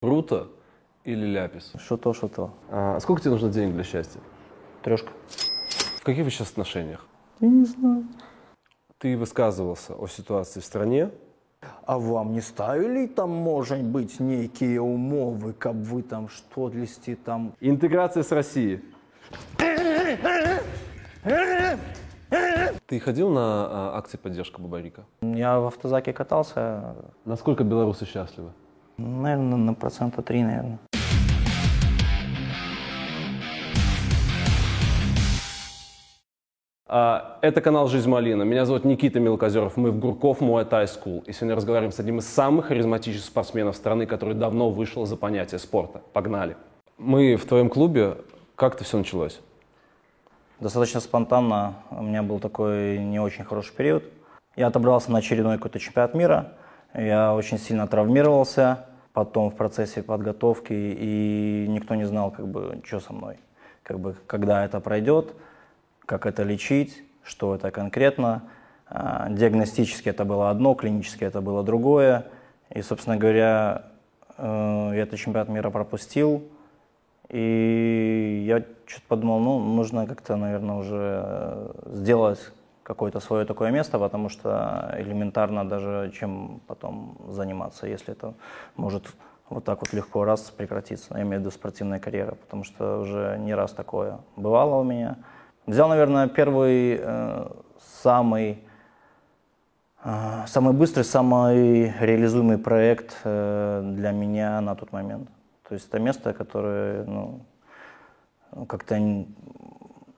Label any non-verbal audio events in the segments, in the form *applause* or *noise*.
Бруто или ляпис? Что то, что то. А сколько тебе нужно денег для счастья? Трешка. В каких вы сейчас отношениях? Я не знаю. Ты высказывался о ситуации в стране. А вам не ставили там, может быть, некие умовы, как вы там что листи там? Интеграция с Россией. Ты ходил на а, акции поддержки Бабарика? Я в автозаке катался, Насколько белорусы счастливы? Наверное, на процента три, наверное. А, Это канал «Жизнь Малина». Меня зовут Никита Мелкозеров. Мы в Gurkov Muay Thai School. И сегодня разговариваем с одним из самых харизматичных спортсменов страны, который давно вышел за понятие спорта. Погнали. Мы в твоем клубе. Как это все началось? Достаточно спонтанно. У меня был такой не очень хороший период. Я отобрался на очередной какой-то чемпионат мира. Я очень сильно травмировался потом в процессе подготовки, и никто не знал, как бы, что со мной. Как бы, когда это пройдет, как это лечить, что это конкретно. А, Диагностически это было одно, клинически это было другое. И, собственно говоря, э, я этот чемпионат мира пропустил. И я что-то подумал, ну, нужно как-то, наверное, уже э, сделать какое-то свое такое место, потому что элементарно даже чем потом заниматься, если это может вот так вот легко раз прекратиться, я имею в виду спортивная карьера, потому что уже не раз такое бывало у меня. Взял, наверное, первый э, самый э, самый быстрый, самый реализуемый проект э, для меня на тот момент. То есть это место, которое ну, как-то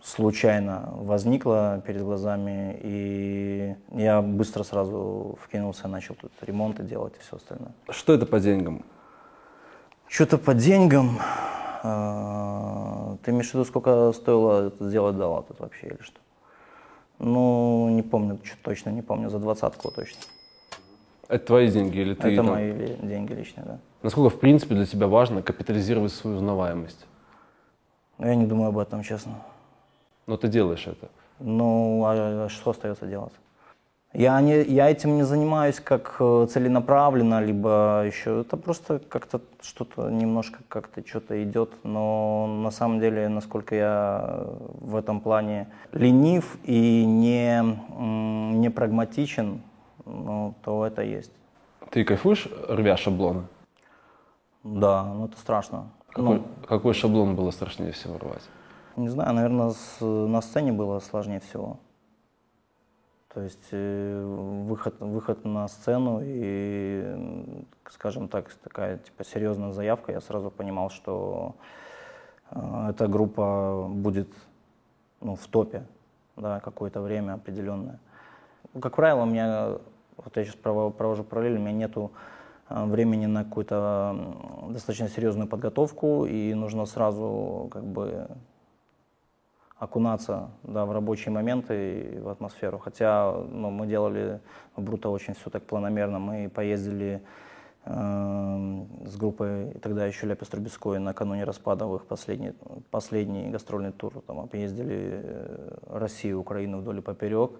случайно возникло перед глазами, и я быстро сразу вкинулся, начал тут ремонты делать и все остальное. Что это по деньгам? Что-то по деньгам. э, Ты имеешь в виду, сколько стоило сделать дала тут вообще или что? Ну, не помню, чё- точно не помню, за двадцатку точно. Это твои деньги или ты Это там- мои деньги личные, да. Насколько, в принципе, для тебя важно капитализировать свою узнаваемость? Я не думаю об этом, честно. Но ты делаешь это. Ну, а что остается делать? Я, не, я этим не занимаюсь как э, целенаправленно, либо еще. Это просто как-то что-то немножко как-то что-то идет. Но на самом деле, насколько я в этом плане ленив и не, не прагматичен, ну, то это есть. Ты кайфуешь, рвя шаблоны? Да, ну это страшно. Какой, Ну, какой шаблон было страшнее всего рвать? Не знаю, наверное, с- на сцене было сложнее всего. То есть э, выход, выход на сцену и, скажем так, такая типа серьезная заявка, я сразу понимал, что э, эта группа будет ну, в топе да, какое-то время определенное. Как правило, у меня, вот я сейчас провожу параллель, у меня нету э, времени на какую-то достаточно серьезную подготовку, и нужно сразу как бы окунаться да, в рабочие моменты и в атмосферу. Хотя ну, мы делали в Бруто очень все так планомерно. Мы поездили э, с группой тогда еще Ляпис Трубецкой накануне распада в их последний, последний гастрольный тур. Там объездили э, Россию, Украину вдоль и поперек.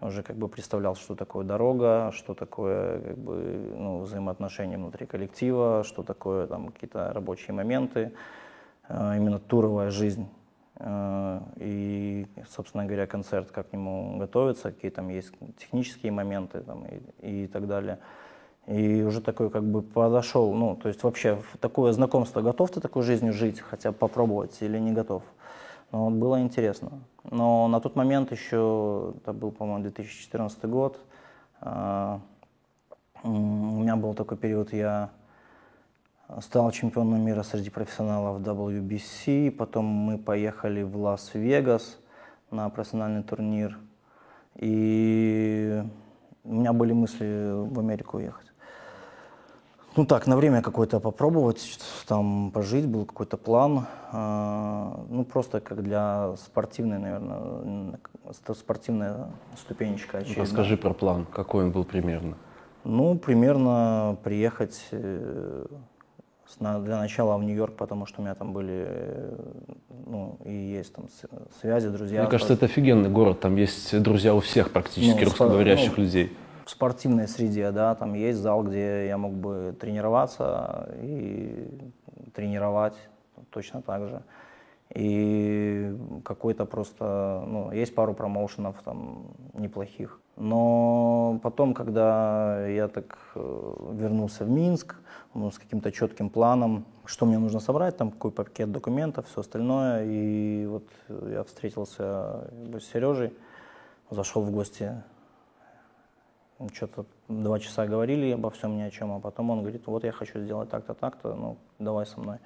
Уже как бы представлял, что такое дорога, что такое как бы, ну, взаимоотношения внутри коллектива, что такое там какие-то рабочие моменты, э, именно туровая жизнь. Э, И, собственно говоря, концерт, как к нему готовиться, какие там есть технические моменты там, и, и так далее. И уже такой как бы подошел, ну, то есть вообще такое знакомство, готов ты такой жизнью жить, хотя бы попробовать или не готов. Ну, вот было интересно. Но на тот момент еще, это был, по-моему, 2014 год, м, у меня был такой период, я стал чемпионом мира среди профессионалов WBC, потом мы поехали в Лас-Вегас на профессиональный турнир, и у меня были мысли в Америку уехать. Ну так, на время какое-то попробовать, там пожить, был какой-то план. а, Ну просто как для спортивной, наверное, спортивная ступенечка очередная. Расскажи про план, какой он был примерно. Ну, примерно приехать э, для начала в Нью-Йорк, потому что у меня там были, э, ну, и есть там связи, друзья. Мне кажется, это офигенный город, там есть друзья у всех практически Ну, русскоговорящих ну, людей. в спортивной среде, да, там есть зал, где я мог бы тренироваться и тренировать точно так же. И какой-то просто, ну, есть пару промоушенов там неплохих. Но потом, когда я так э, вернулся в Минск, ну, с каким-то четким планом, что мне нужно собрать, там какой пакет документов, все остальное. И вот я встретился с Сережей, зашел в гости, что-то два часа говорили обо всем ни о чем, а потом он говорит, вот я хочу сделать так-то, так-то, ну, давай со мной.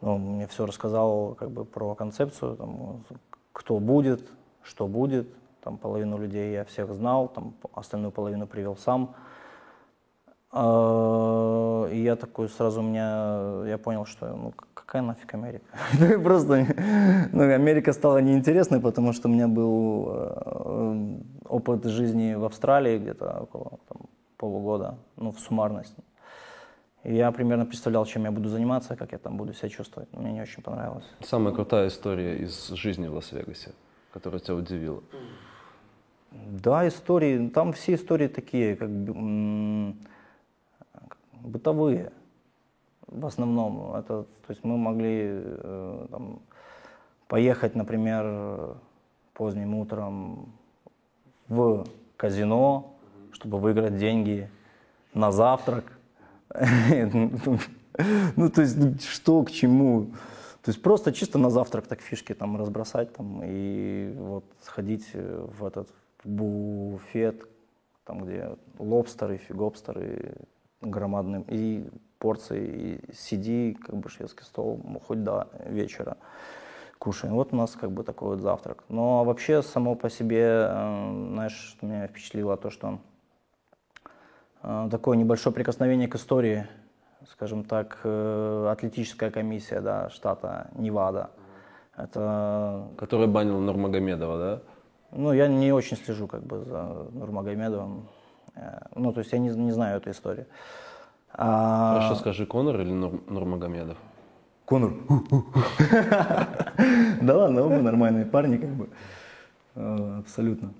Ну, мне все рассказал как бы про концепцию, там, кто будет, что будет, там половину людей я всех знал, там остальную половину привел сам. А, и я такой сразу у меня, я понял, что ну какая нафиг Америка? *laughs* Просто ну, Америка стала неинтересной, потому что у меня был э, опыт жизни в Австралии где-то около там, полугода, ну в суммарности. И я примерно представлял, чем я буду заниматься, как я там буду себя чувствовать. Мне не очень понравилось. Самая крутая история из жизни в Лас-Вегасе, которая тебя удивила? Да, истории. Там все истории такие, как бытовые. В основном. Это, то есть мы могли э, там, поехать, например, поздним утром в казино, чтобы выиграть деньги на завтрак. *laughs* Ну, то есть, что к чему? То есть просто чисто на завтрак так фишки там разбросать там и вот сходить в этот буфет, там где лобстеры, фигобстеры громадные, и порции, и сиди, как бы шведский стол, хоть до вечера кушаем. Вот у нас как бы такой вот завтрак. Но вообще само по себе, э, знаешь, что меня впечатлило, то, что э, такое небольшое прикосновение к истории, скажем так, э, атлетическая комиссия да, штата Невада. Это... Который банил Нурмагомедова, да? Ну, я не очень слежу как бы за Нурмагомедовым. Ну, то есть я не, не знаю эту историю. А... Хорошо, скажи, Конор или Нур, Нурмагомедов? Конор. *laughs* Да ладно, оба нормальные парни, как бы. Э, абсолютно.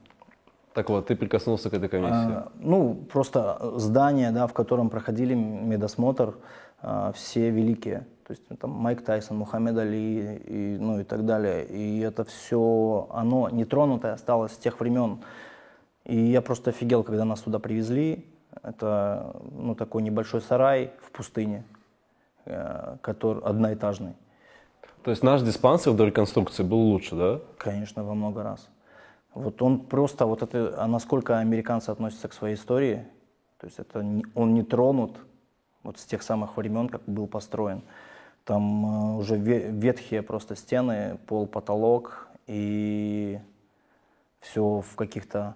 Так вот, ты прикоснулся к этой комиссии? А, ну, просто здание, да, в котором проходили медосмотр, а, все великие. То есть там Майк Тайсон, Мухаммед Али и, ну, и так далее. И это все, оно нетронутое осталось с тех времен. И я просто офигел, когда нас туда привезли. Это ну, такой небольшой сарай в пустыне, э, который одноэтажный. То есть наш диспансер до реконструкции был лучше, да? Конечно, во много раз. Вот он просто, вот это, а насколько американцы относятся к своей истории, то есть это он не тронут вот с тех самых времен, как был построен. Там э, уже ветхие просто стены, пол, потолок и все в каких-то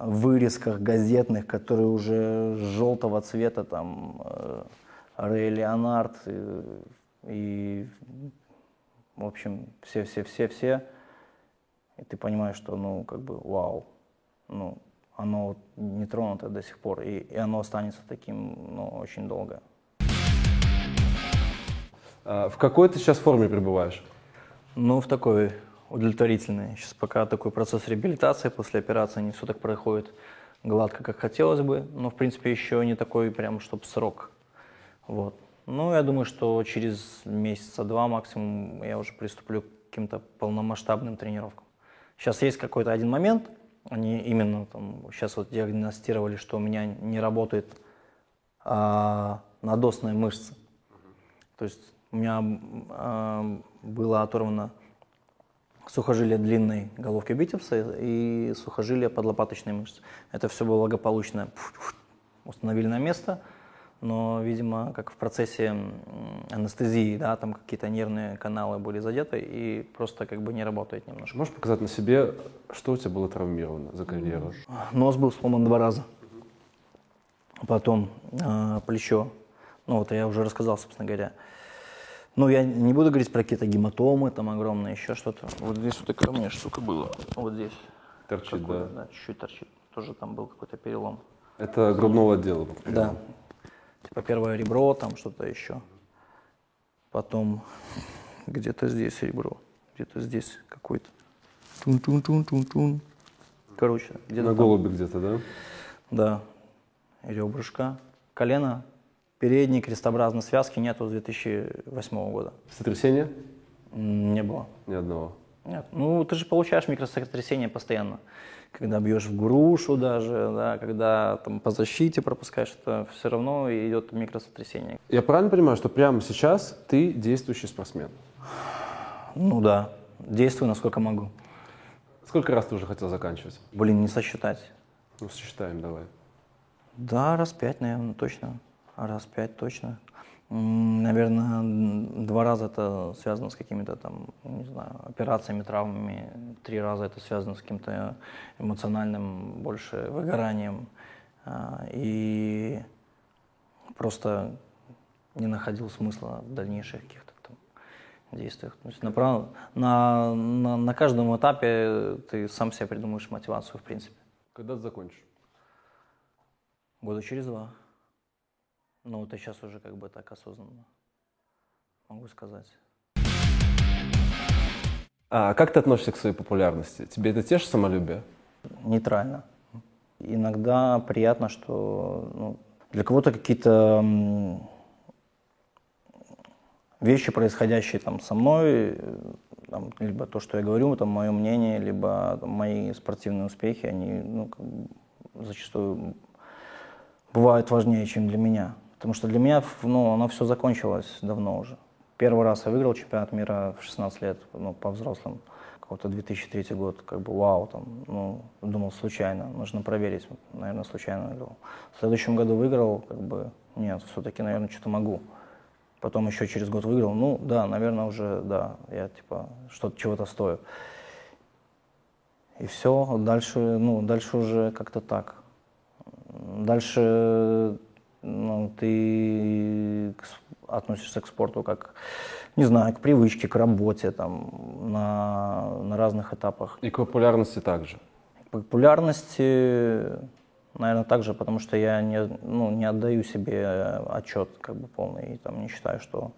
вырезках газетных, которые уже желтого цвета, там, э, Рэй Леонард и, и в общем, все-все-все-все. И ты понимаешь, что, ну, как бы, вау, ну, оно не тронуто до сих пор, и, и оно останется таким, ну, очень долго. А в какой ты сейчас форме пребываешь? Ну, в такой удовлетворительные. Сейчас пока такой процесс реабилитации после операции не все так проходит гладко, как хотелось бы, но в принципе еще не такой прям, чтобы срок. Вот. Ну, я думаю, что через месяца два максимум я уже приступлю к каким-то полномасштабным тренировкам. Сейчас есть какой-то один момент, они именно там, сейчас вот диагностировали, что у меня не работает а, надосная мышца. То есть у меня а, было оторвано сухожилие длинной головки бицепса и сухожилие подлопаточной мышцы. Это все было благополучно установили на место, но, видимо, как в процессе анестезии, да, там какие-то нервные каналы были задеты и просто как бы не работает немножко. Можешь показать на себе, что у тебя было травмировано за карьеру? Нос был сломан два раза. Потом э, плечо. Ну вот я уже рассказал, собственно говоря. Ну, я не буду говорить про какие-то гематомы, там огромные, еще что-то. Вот здесь вот такая у меня штука была. Вот здесь. Торчит, да? Да, чуть-чуть торчит. Тоже там был какой-то перелом. Это грудного отдела? Да. Типа первое ребро, там что-то еще. Потом где-то здесь ребро, где-то здесь какой-то. Тун-тун-тун-тун-тун. Короче, где-то На голубе где-то, да? Да. Ребрышко. Колено Передней крестообразной связки нету с 2008 года. Сотрясение? М, Не было. Ни одного. Нет. Ну, ты же получаешь микросотрясение постоянно. Когда бьешь в грушу даже, да, когда там по защите пропускаешь, это все равно идет микросотрясение. Я правильно понимаю, что прямо сейчас ты действующий спортсмен? Ну да, действую насколько могу. Сколько раз ты уже хотел заканчивать? Блин, не сосчитать. Ну, сосчитаем давай. Да, раз пять, наверное, точно. Раз пять точно. Наверное, два раза это связано с какими-то там, не знаю, операциями, травмами. Три раза это связано с каким-то эмоциональным больше выгоранием. А, И просто не находил смысла в дальнейших каких-то там действиях. То есть на, на, на, на каждом этапе ты сам себе придумаешь мотивацию, в принципе. Когда ты закончишь? Года через два. Ну, это сейчас уже как бы так осознанно могу сказать. А как ты относишься к своей популярности? Тебе это тешит самолюбие? Нейтрально. Иногда приятно, что ну, для кого-то какие-то вещи, происходящие там со мной, э, там, либо то, что я говорю, там мое мнение, либо там, мои спортивные успехи, они ну, как бы зачастую бывают важнее, чем для меня. Потому что для меня ну, оно все закончилось давно уже. Первый раз я выиграл чемпионат мира в 16 лет, ну, по взрослым, какой-то 2003 год, как бы вау, там, ну, думал случайно, нужно проверить, наверное, случайно выиграл. В следующем году выиграл, как бы, нет, все-таки, наверное, что-то могу. Потом еще через год выиграл, ну, да, наверное, уже, да, я, типа, что-то, чего-то стою. И все, дальше, ну, дальше уже как-то так. Дальше ну, ты относишься к спорту как, не знаю, к привычке, к работе, там, на, на разных этапах. И к популярности также. К популярности, наверное, также, потому что я не, ну, не отдаю себе отчет как бы полный, и там не считаю, что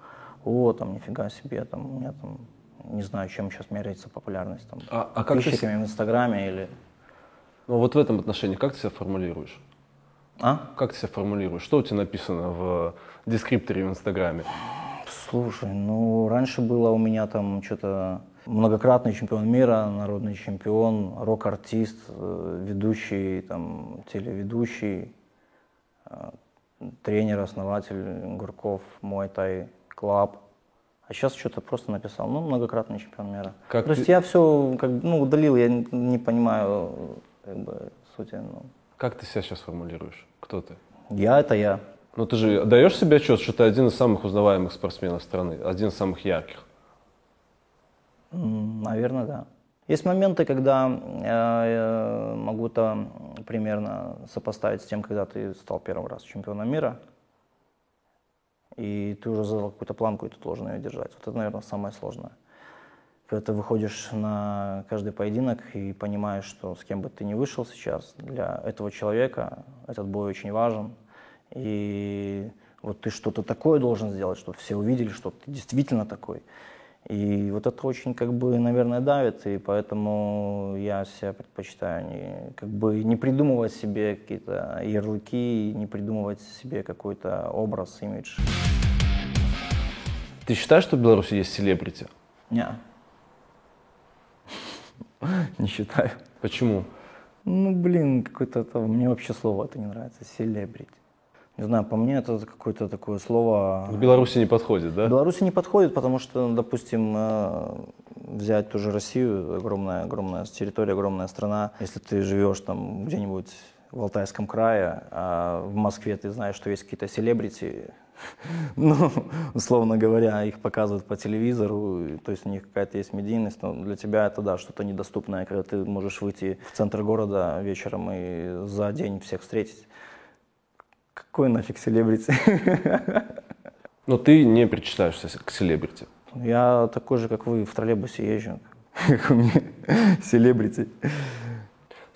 о, там, нифига себе, там, у меня там, не знаю, чем сейчас меряется популярность, там, А- а как ты с- подписчиками в Инстаграме или... Ну вот в этом отношении как ты себя формулируешь? А? Как ты себя формулируешь? Что у тебя написано в дескрипторе в Инстаграме? Слушай, ну раньше было у меня там что-то многократный чемпион мира, народный чемпион, рок-артист, э, ведущий, там, телеведущий, э, тренер, основатель Gurkov, Muay Thai Club. А сейчас что-то просто написал, ну, многократный чемпион мира. Как То есть ты- я все как, ну, удалил, я не, не понимаю как бы, сути. Ну. Как ты себя сейчас формулируешь? Кто ты? Я это я. Ну ты же даешь себе отчет, что ты один из самых узнаваемых спортсменов страны, один из самых ярких. Наверное, да. Есть моменты, когда я э, могу это примерно сопоставить с тем, когда ты стал первый раз чемпионом мира, и ты уже задал какую-то планку, и ты должен ее держать. Вот это, наверное, самое сложное. Когда ты выходишь на каждый поединок и понимаешь, что с кем бы ты ни вышел сейчас, для этого человека этот бой очень важен. И вот ты что-то такое должен сделать, чтобы все увидели, что ты действительно такой. И вот это очень, как бы, наверное, давит, и поэтому я себя предпочитаю не, как бы, не придумывать себе какие-то ярлыки, не придумывать себе какой-то образ, имидж. Ты считаешь, что в Беларуси есть селебрити? Не. *laughs* Не считаю. Почему? Ну, блин, какое-то это, мне вообще слово это не нравится, селебрити. Не знаю, по мне это какое-то такое слово... В Беларуси не подходит, да? Беларуси не подходит, потому что, допустим, э, взять ту же Россию, огромная, огромная территория, огромная страна. Если ты живешь там где-нибудь в Алтайском крае, а в Москве ты знаешь, что есть какие-то селебрити, *laughs* ну, условно говоря, их показывают по телевизору, то есть у них какая-то есть медийность, но для тебя это, да, что-то недоступное, когда ты можешь выйти в центр города вечером и за день всех встретить. Какой нафиг селебрити? *laughs* Но ты не причитаешься к селебрити. Я такой же, как вы, в троллейбусе езжу, *laughs* как у меня, селебрити.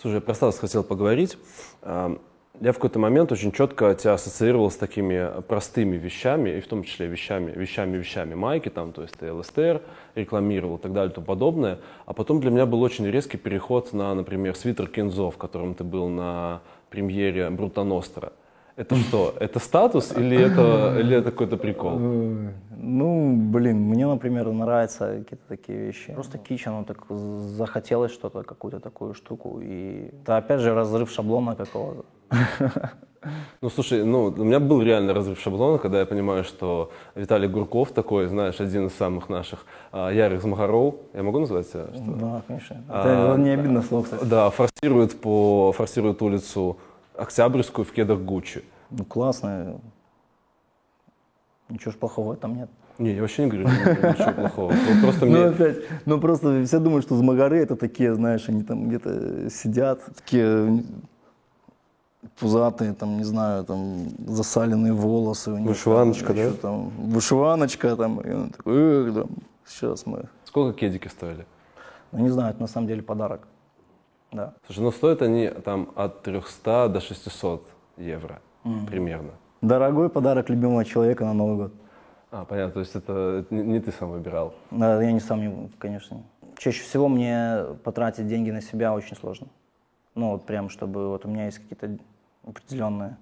Слушай, я про Стас хотел поговорить. А, Я в какой-то момент очень четко тебя ассоциировал с такими простыми вещами, и в том числе вещами, вещами, вещами майки, там, то есть ты ЛСТР рекламировал и так далее и тому подобное. А потом для меня был очень резкий переход на, например, свитер Кензо, в котором ты был на премьере Брута Ностра. Это что? Это статус или это, или это какой-то прикол? Ну, блин, мне, например, нравятся какие-то такие вещи. Просто кич, оно так захотелось что-то, какую-то такую штуку. И это опять же разрыв шаблона какого-то. *laughs* Ну, слушай, ну, у меня был реально разрыв шаблона, когда я понимаю, что Виталий Гурков такой, знаешь, один из самых наших а, ярых змагаров, я могу назвать себя? Что? Да, конечно. Это не обидно слово, кстати. Да, форсирует, по, форсирует улицу Октябрьскую в кедах Гуччи. Ну, классно. Ничего ж плохого там нет. Не, я вообще не говорю ничего плохого. Просто *laughs* Ну, мне... опять, ну просто все думают, что змагары это такие, знаешь, они там где-то сидят, такие пузатые, там, не знаю, там, засаленные волосы. у них, Вышиваночка, там, да? еще Там, вышиваночка, там, и он такой, «Эх, там, сейчас мы. Сколько кедики стоили? Ну, не знаю, это на самом деле подарок. Да. Слушай, ну стоят они там от 300 до 600 евро примерно. Дорогой подарок любимого человека на Новый год. А, понятно, то есть это не, ты сам выбирал. Да, я не сам, не- конечно. Чаще всего мне потратить деньги на себя очень сложно. Ну, вот прям, чтобы вот у меня есть какие-то определенные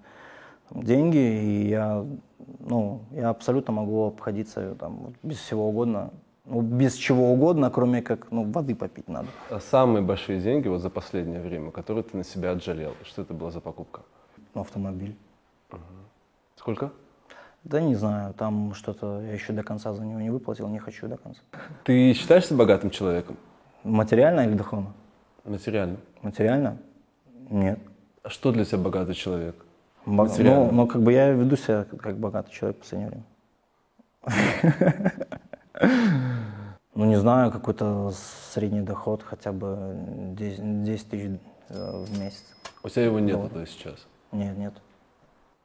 там, деньги, и я, ну, я абсолютно могу обходиться там вот без всего угодно. Ну, без чего угодно, кроме как, ну, воды попить надо. А самые большие деньги вот за последнее время, которые ты на себя отжалел, что это была за покупка? Ну, автомобиль. Сколько? Да не знаю, там что-то я еще до конца за него не выплатил, не хочу до конца. Ты считаешься богатым человеком? Материально или духовно? Материально. Материально? Нет. А что для тебя богатый человек? Бо- Материально. Ну, ну, как бы я веду себя как богатый человек в последнее время. *laughs* *laughs* Ну, не знаю, какой-то средний доход, хотя бы 10, 10 тысяч э, в месяц. У тебя его нет, есть сейчас. Нет, нет.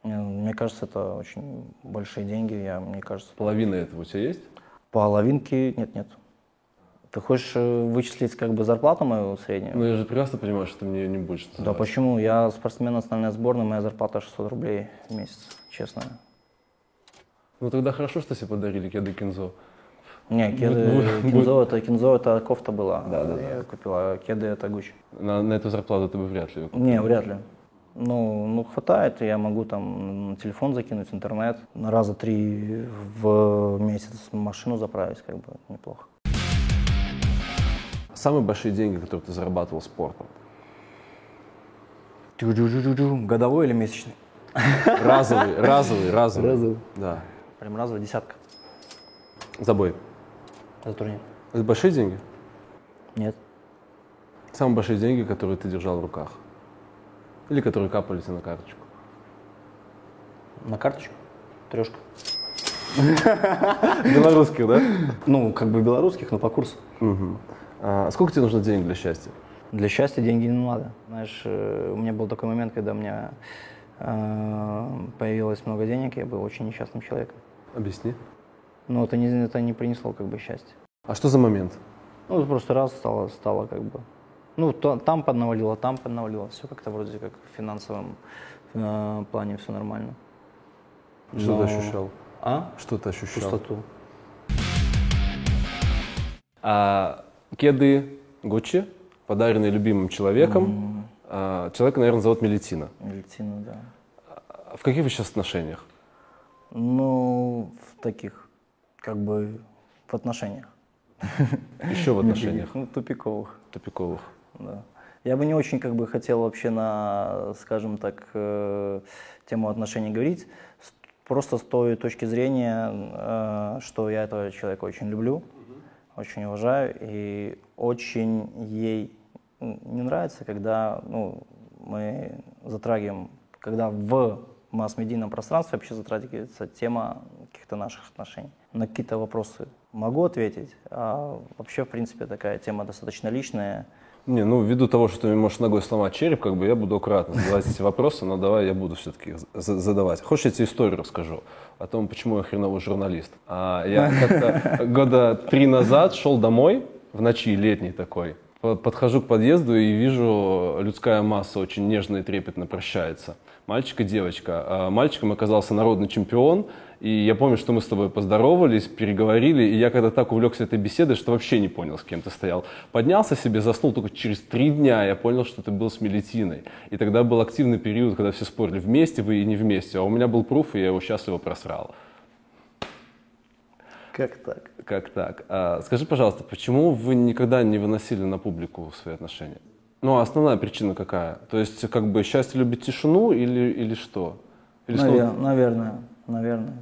Не, Мне кажется, это очень большие деньги. Я, мне кажется, Половина этого у тебя есть? половинки нет, нет. Ты хочешь э, вычислить как бы зарплату мою среднюю? Ну, я же прекрасно понимаю, что ты мне её не будешь Да называть. почему? Я спортсмен национальной сборной, моя зарплата 600 рублей в месяц, честно. Ну, тогда хорошо, что тебе подарили кеды Кинзо. Не, кеды, будет- кинзо, это кинзо, это кофта была. Да, да, Я купила, а кеды это Гуччи. На, на эту зарплату ты бы вряд ли купил. Не, вряд ли. Ну, ну, хватает, я могу там телефон закинуть, интернет, на раза три в месяц машину заправить, как бы неплохо. Самые большие деньги, которые ты зарабатывал спортом? Годовой или месячный? Разовый, *laughs* разовый, разовый. Разовый. Да. Прям разовый, десятка Забой. За турнир. Это большие деньги? Нет. Самые большие деньги, которые ты держал в руках? Или которые капали тебе на карточку? На карточку? Трешка. *laughs* Белорусских, да? Ну, как бы белорусских, но по курсу. А сколько тебе нужно денег для счастья? Для счастья деньги не надо. Знаешь, э, у меня был такой момент, когда у меня э, появилось много денег, я был очень несчастным человеком. Объясни. Но это не, это не принесло как бы счастья. А что за момент? Ну, просто раз стало, стало как бы... Ну, то, там поднавалило, там поднавалило. Все как-то вроде как в финансовом э, плане все нормально. Что Но- ты ощущал? А? Что ты ощущал? Пустоту. А кеды Гуччи, подаренные любимым человеком. А, человека, наверное, зовут Мелитина. Медицина, да. А В каких вы сейчас отношениях? Ну, в таких, как бы, в отношениях. Еще в отношениях Ну, тупиковых. тупиковых. Да. Я бы не очень как бы хотел вообще на, скажем так, э, тему отношений говорить. Просто с той точки зрения, э, что я этого человека очень люблю, очень уважаю и очень ей не нравится, когда ну, мы затрагиваем, когда в масс-медийном пространстве вообще затрагивается тема каких-то наших отношений. На какие-то вопросы могу ответить, а вообще, в принципе, такая тема достаточно личная. Не, ну, ввиду того, что ты можешь ногой сломать череп, как бы я буду аккуратно задавать эти вопросы, но давай я буду все-таки задавать. Хочешь, я тебе историю расскажу о том, почему я хреновый журналист? А, я как-то года три назад шел домой в ночи, летний такой, Подхожу к подъезду и вижу, людская масса очень нежно и трепетно прощается. Мальчик и девочка. А мальчиком оказался народный чемпион, и я помню, что мы с тобой поздоровались, переговорили, и я когда так увлекся этой беседой, что вообще не понял, с кем ты стоял. Поднялся себе, заснул только через три дня, я понял, что ты был с Мелетиной. И тогда был активный период, когда все спорили, вместе вы и не вместе, а у меня был пруф, и я его счастливо просрал. Как так? Как так? А, скажи, пожалуйста, почему вы никогда не выносили на публику свои отношения? Ну, а основная причина какая? То есть, как бы, счастье любит тишину или, или что? Или Навер- что? Наверное, наверное.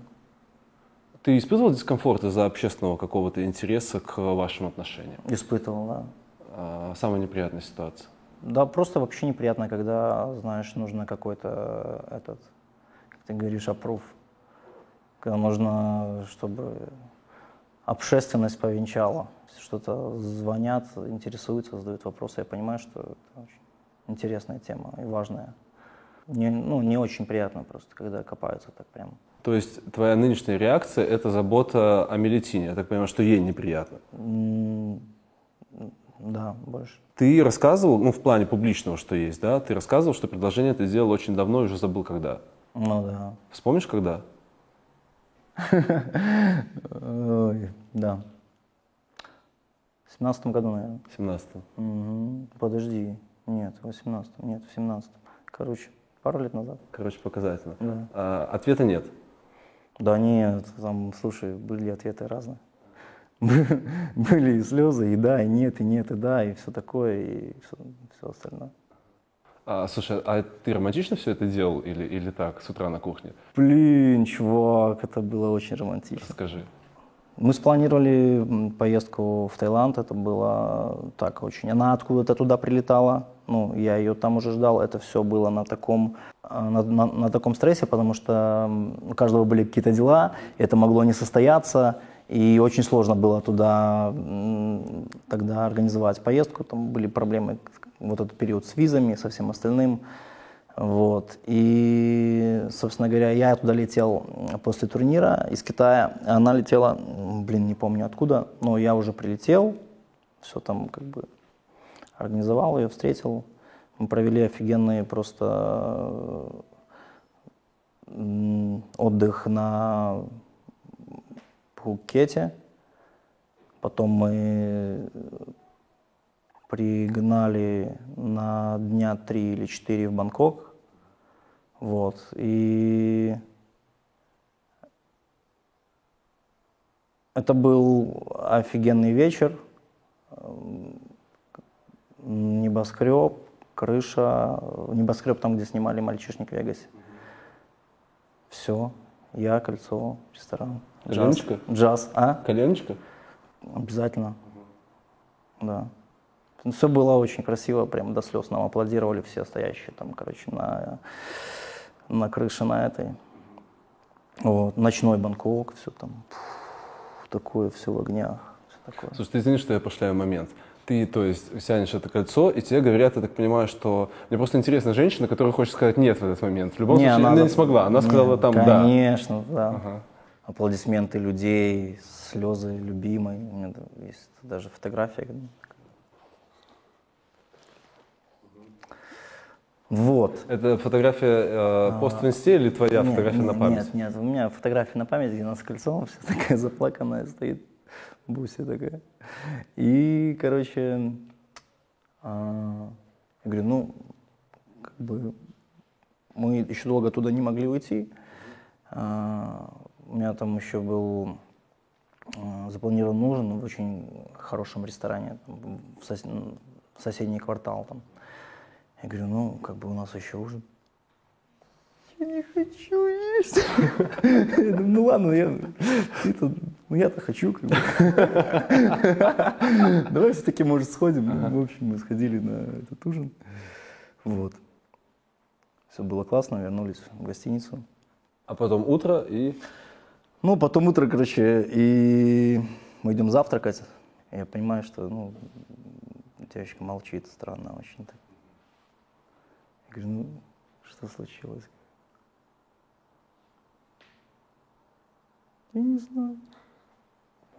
Ты испытывал дискомфорт из-за общественного какого-то интереса к вашим отношениям? Испытывал, да. А, самая неприятная ситуация? Да, просто вообще неприятно, когда, знаешь, нужно какой-то, этот, как ты говоришь, опруф. Когда нужно, чтобы общественность повенчала. Что-то звонят, интересуются, задают вопросы. Я понимаю, что это очень интересная тема и важная. Не, ну, не очень приятно просто, когда копаются так прямо. То есть твоя нынешняя реакция – это забота о Мелитине. Я так понимаю, что ей неприятно. Да, больше. Ты рассказывал, ну, в плане публичного, что есть, да? Ты рассказывал, что предложение ты сделал очень давно и уже забыл, когда. Ну да. Вспомнишь, когда? Ой, да. В семнадцатом году, наверное. В семнадцатом. Угу. Подожди. Нет, в восемнадцатом. Нет, в семнадцатом. Короче, пару лет назад. Короче, показательно. Да. А, ответа нет? Да нет, там, слушай, были ответы разные. *laughs* Были и слезы, и да, и нет, и нет, и да, и все такое, и все, все остальное. А, слушай, а ты романтично все это делал или, или так, с утра на кухне? Блин, чувак, это было очень романтично. Скажи. Мы спланировали поездку в Таиланд, это было так очень. Она откуда-то туда прилетала, ну, я ее там уже ждал, это все было на таком, а, на, на, на таком стрессе, потому что у каждого были какие-то дела, это могло не состояться, и очень сложно было туда тогда организовать поездку, там были проблемы вот этот период с визами, со всем остальным. Вот. И, собственно говоря, я туда летел после турнира из Китая. Она летела, блин, не помню откуда, но я уже прилетел, все там как бы организовал ее, встретил. Мы провели офигенный просто отдых на Пхукете. Потом мы пригнали на дня три или четыре в Бангкок. Вот. И это был офигенный вечер. Небоскреб, крыша, небоскреб там, где снимали «Мальчишник в Вегасе». Все, я, кольцо, ресторан. Коленочка? Джаз, а? Коленочка? Обязательно, да. Все было очень красиво, прям до слез нам аплодировали все стоящие там, короче, на, на крыше на этой. Вот, ночной Бангкок, все там, фу, такое все в огнях. Все такое. Слушай, ты извини, что я пошляю момент. Ты, то есть, тянешь это кольцо, и тебе говорят, я так понимаю, что... Мне просто интересна женщина, которая хочет сказать «нет» в этот момент. В любом не, случае, она, она не смогла. Она сказала там конечно, «да». Конечно, да. Ага. Аплодисменты людей, слезы любимой. У меня есть даже фотография Вот. Это фотография э, пост в инсте или твоя нет, фотография нет, на память? Нет, нет, у меня фотография на память, где она с кольцом, вся *laughs* такая заплаканная стоит, буся такая. И, короче, а, я говорю, ну, как бы мы еще долго туда не могли уйти. А, у меня там еще был а, запланирован ужин в очень хорошем ресторане там, в, сос... в соседний квартал там. Я говорю, ну, как бы у нас еще ужин. Я не хочу есть. *laughs* Я думаю, ну ладно, я, ну я-то хочу. Как бы. *laughs* Давай все-таки, может, сходим. Ага. В общем, мы сходили на этот ужин. Вот. Все было классно, вернулись в гостиницу. А потом утро и... Ну, потом утро, короче, и мы идем завтракать. Я понимаю, что, ну, девочка молчит странно очень так. Говорю, ну, что случилось? Я не знаю.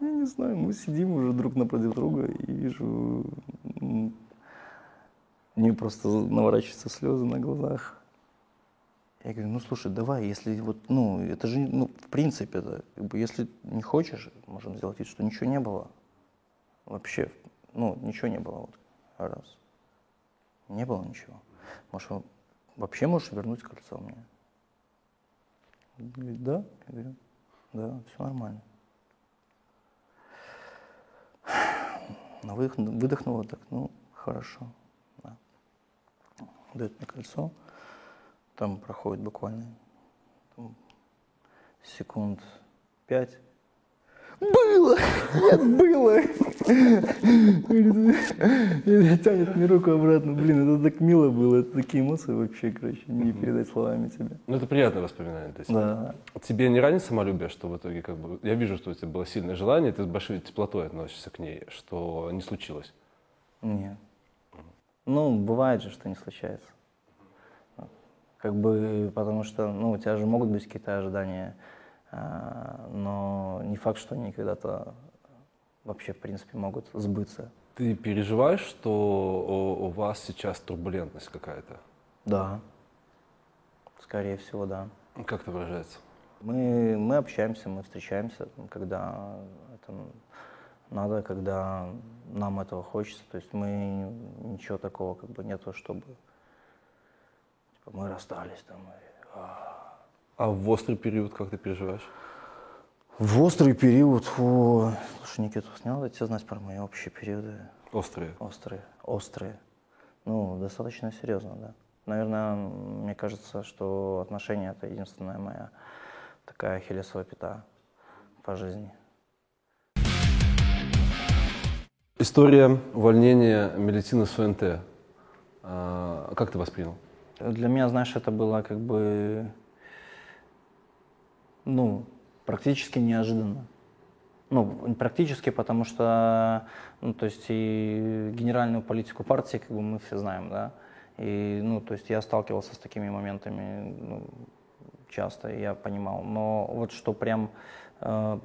Я не знаю, мы сидим уже друг напротив друга и вижу мне просто наворачиваются слезы на глазах. Я говорю, ну слушай, давай, если вот, ну, это же, ну, в принципе, да, как бы, если не хочешь, можем сделать вид, что ничего не было. Вообще, ну, ничего не было, вот, раз. Не было ничего. Может, во- вообще можешь вернуть кольцо мне? Говорит, да? Я говорю, да, все нормально. Она выдох- выдохнула так, ну, хорошо. Да. Дает мне кольцо. Там проходит буквально там, секунд пять. Было! Нет, было! И Тянет мне руку обратно. Блин, это так мило было. Это такие эмоции вообще, короче, не передать словами тебе. Ну, это приятное воспоминание. То есть. Да. Тебе не ранит самолюбие, что в итоге как бы... Я вижу, что у тебя было сильное желание, ты с большой теплотой относишься к ней, что не случилось. Нет. Ну, бывает же, что не случается. Как бы, потому что, ну, у тебя же могут быть какие-то ожидания, но не факт, что они когда-то вообще, в принципе, могут сбыться. Ты переживаешь, что у, вас сейчас турбулентность какая-то? Да. Скорее всего, да. Как это выражается? Мы, мы общаемся, мы встречаемся, когда это надо, когда нам этого хочется. То есть мы ничего такого как бы нету, чтобы типа, мы расстались там. и, а. А в острый период как ты переживаешь? В острый период, о, слушай, Никита, снял тебе знать про мои общие периоды? Острые. Острые, острые. Ну, достаточно серьезно, да. Наверное, мне кажется, что отношения это единственная моя такая ахиллесовая пята по жизни. История увольнения медицины с ОНТ. А, как ты воспринял? Для меня, знаешь, это было как бы, ну, практически неожиданно. Ну, практически, потому что, ну, то есть и генеральную политику партии, как бы мы все знаем, да, и, ну, то есть я сталкивался с такими моментами, ну, часто, я понимал. Но вот что прям э,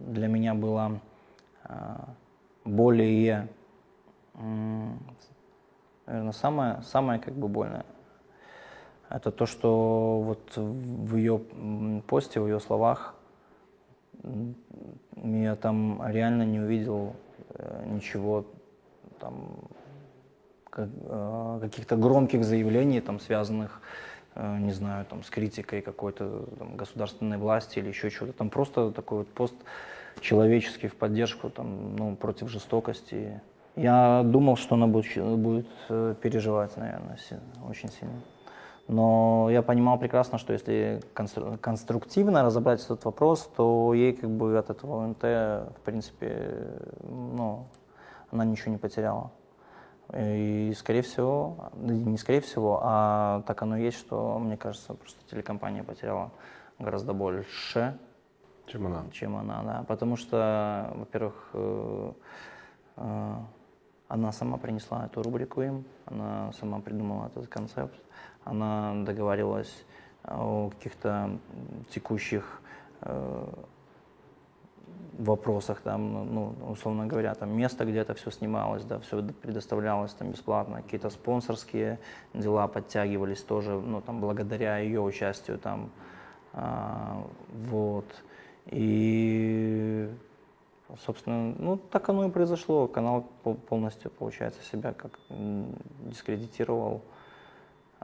для меня было э, более, наверное, самое, самое как бы больное, это то, что вот в ее посте, в ее словах я там реально не увидел э, ничего там как- э, каких-то громких заявлений, там, связанных, э, не знаю, там, с критикой какой-то там, государственной власти или еще чего-то. Там просто такой вот пост человеческий в поддержку, там, ну, против жестокости. Я думал, что она будет, будет переживать, наверное, очень сильно. Но я понимал прекрасно, что если констру- конструктивно разобрать этот вопрос, то ей как бы от этого ОНТ, в принципе, ну, она ничего не потеряла. И, скорее всего, не скорее всего, а так оно и есть, что, мне кажется, просто телекомпания потеряла гораздо больше, Чем она? чем она, да. Потому что, во-первых, э, э, она сама принесла эту рубрику им, она сама придумала этот концепт, она договаривалась о каких-то текущих э, вопросах, там, ну, условно говоря, там место, где это все снималось, да, все предоставлялось там бесплатно, какие-то спонсорские дела подтягивались тоже, ну, там, благодаря ее участию там, а, вот. И, собственно, ну, так оно и произошло. Канал пол- полностью, получается, себя как дискредитировал.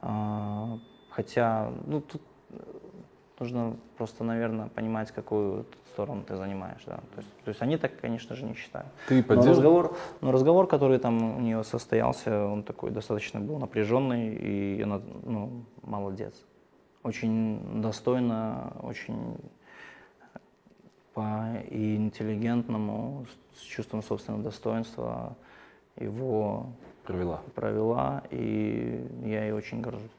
А, Хотя, ну, тут э, нужно просто, наверное, понимать, какую сторону ты занимаешь, да. То есть, то есть они так, конечно же, не считают. Ты Но поддерживал? разговор, но разговор, который там у нее состоялся, он такой достаточно был напряженный, и она, ну, молодец. Очень достойно, очень по и интеллигентному, с чувством собственного достоинства его Провела. провела, и я ей очень горжусь.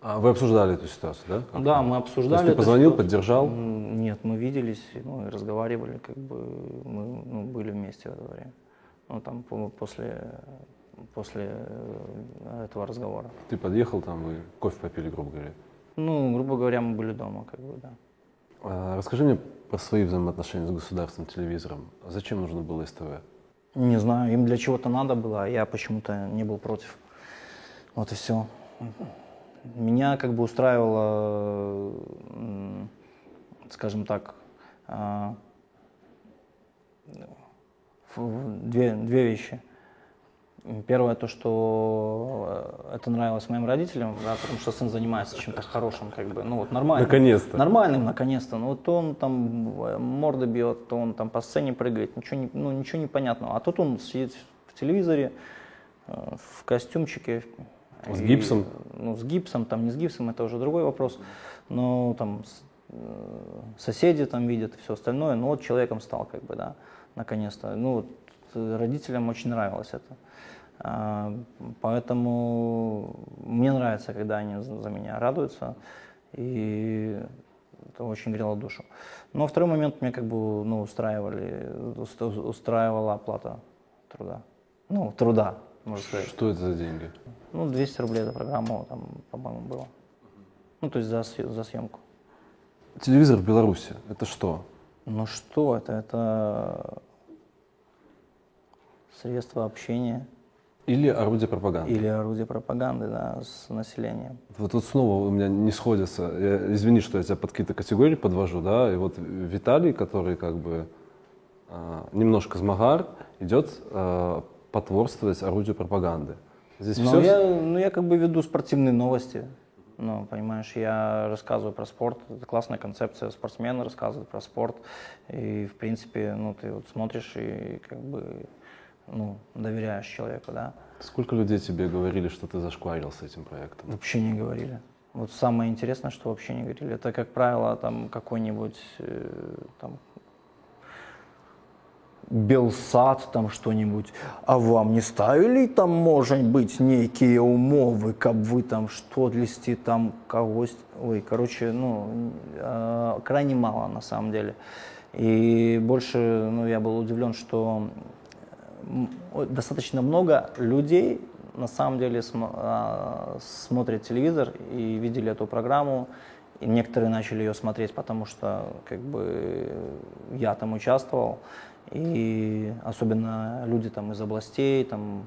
А вы обсуждали эту ситуацию, да? Как? Да, мы То обсуждали. есть ты позвонил, что- поддержал? Нет, мы виделись, ну, и разговаривали, как бы мы ну, были вместе в это время. Ну, там по- после, после э, этого разговора. Ты подъехал, там вы кофе попили, грубо говоря. Ну, грубо говоря, мы были дома, как бы, да. А, Расскажи мне про свои взаимоотношения с государственным телевизором. Зачем нужно было СТВ? Не знаю, им для чего-то надо было, а я почему-то не был против. Вот и все. Меня как бы устраивало, скажем так, а, две, две вещи. Первое, то, что э, это нравилось моим родителям, да, потому что сын занимается чем-то хорошим, как бы, ну вот нормально. Наконец-то. Нормальным, наконец-то. Ну вот то он там э, морды бьет, то он там по сцене прыгает, ничего не, ну, ничего непонятного. А тут он сидит в телевизоре, э, в костюмчике. С и, гипсом? Ну, с гипсом, там не с гипсом, это уже другой вопрос. Но там соседи там видят и все остальное. Ну вот человеком стал, как бы, да, наконец-то. Ну вот родителям очень нравилось это. А, Поэтому мне нравится, когда они за меня радуются, и это очень грело душу. Но второй момент мне как бы ну, устраивали, уст- устраивала оплата труда. Ну, труда, можно сказать. Что это за деньги? Ну, 200 рублей за программу, там, по-моему, было. Ну, то есть за, за съемку. Телевизор в Беларуси – это что? Ну что это? Это средство общения Или орудие пропаганды? или орудие пропаганды да, с населением. Вот тут снова у меня не сходится. Я, извини, что я тебя под какие-то категории подвожу, да. И вот Виталий, который как бы а, немножко змагар, идет а, потворствовать орудию пропаганды. Здесь Ну все. я, ну, я как бы веду спортивные новости. Ну, понимаешь, я рассказываю про спорт. Это классная концепция. Спортсмены рассказывают про спорт. И, в принципе, ну, ты вот смотришь и как бы, ну, доверяешь человеку, да. Сколько людей тебе говорили, что ты зашкварил с этим проектом? Вообще не говорили. Вот самое интересное, что вообще не говорили. Это, как правило, там какой-нибудь э, там Белсад, там что-нибудь. А вам не ставили там, может быть, некие умовы, как вы там что листи там когось... Ой, короче, ну, э, крайне мало на самом деле. И больше, ну, я был удивлен, что достаточно много людей на самом деле смо- а, смотрят телевизор и видели эту программу. И некоторые начали ее смотреть, потому что как бы я там участвовал. И особенно люди там из областей, там,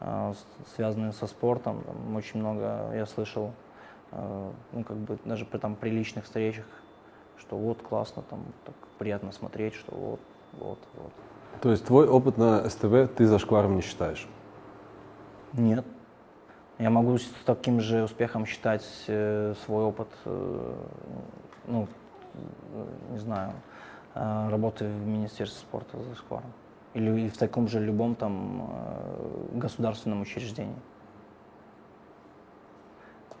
а, связанные со спортом, там очень много я слышал, а, ну как бы даже при там приличных встречах, что вот классно, там так приятно смотреть, что вот, вот, вот. То есть твой опыт на СТВ ты зашкваром не считаешь? Нет. Я могу с таким же успехом считать э, свой опыт, э, ну, не знаю, э, работы в Министерстве спорта за шкваром. Или в таком же любом там государственном учреждении.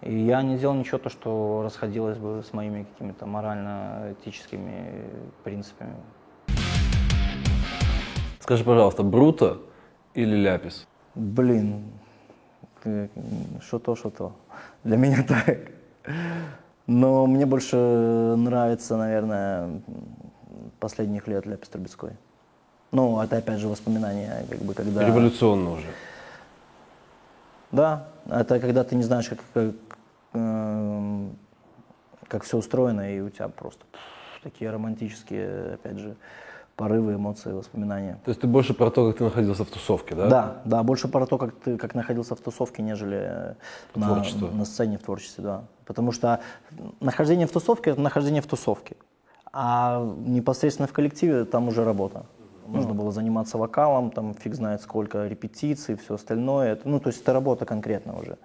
И я не делал ничего, то, что расходилось бы с моими какими-то морально-этическими принципами. Скажи, пожалуйста, Бруто или Ляпис? Блин, э, что то, что то. Для меня *laughs* так. Но мне больше нравится, наверное, последних лет Ляпис Трубецкой. Ну, это опять же воспоминания, как бы, когда... Революционно уже. Да, это когда ты не знаешь, как, как, эм, как все устроено, и у тебя просто пф, такие романтические, опять же, порывы, эмоции, воспоминания. То есть ты больше про то, как ты находился в тусовке, да? Да, да, больше про то, как ты как находился в тусовке, нежели э, на, на сцене в творчестве, да. Потому что нахождение в тусовке это нахождение в тусовке. А непосредственно в коллективе там уже работа. Нужно было заниматься вокалом, там фиг знает сколько репетиций, все остальное. Это, ну, то есть это работа конкретно уже.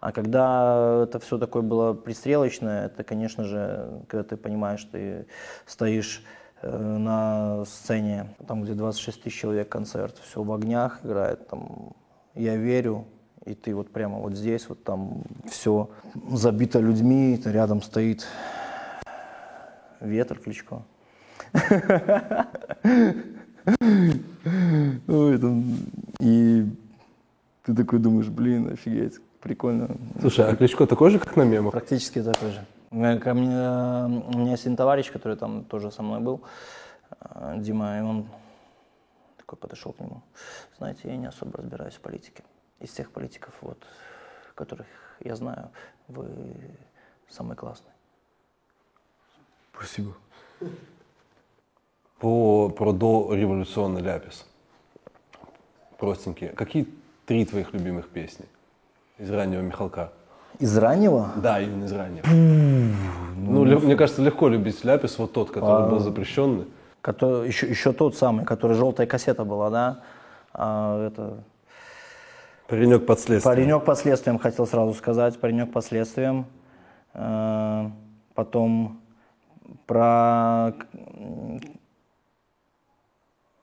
А когда это все такое было пристрелочное, это, конечно же, когда ты понимаешь, ты стоишь на сцене, там, где 26 тысяч человек концерт, все в огнях играет, там, я верю, и ты вот прямо вот здесь, вот там все забито людьми, это рядом стоит ветер Кличко. *laughs* И ты такой думаешь, блин, офигеть, прикольно. Слушай, а Кличко такой же, как на мемах? Практически такой же. Меня, ко мне, э, у меня есть один товарищ, который там тоже со мной был, э, Дима, и он такой подошел к нему. Знаете, я не особо разбираюсь в политике. Из тех политиков, вот, которых я знаю, вы самый классный. Спасибо. По, про дореволюционный Ляпис. простенькие. Какие три твоих любимых песни из раннего Михалка? Из раннего? Да, именно из раннего. ну, ле- мне кажется, легко любить ляпис, вот тот, который был запрещенный. Который, еще, еще тот самый, который желтая кассета была, да? А, это, Паренек под следствием. Паренек под следствием, хотел сразу сказать. Паренек под следствием. Э, Потом про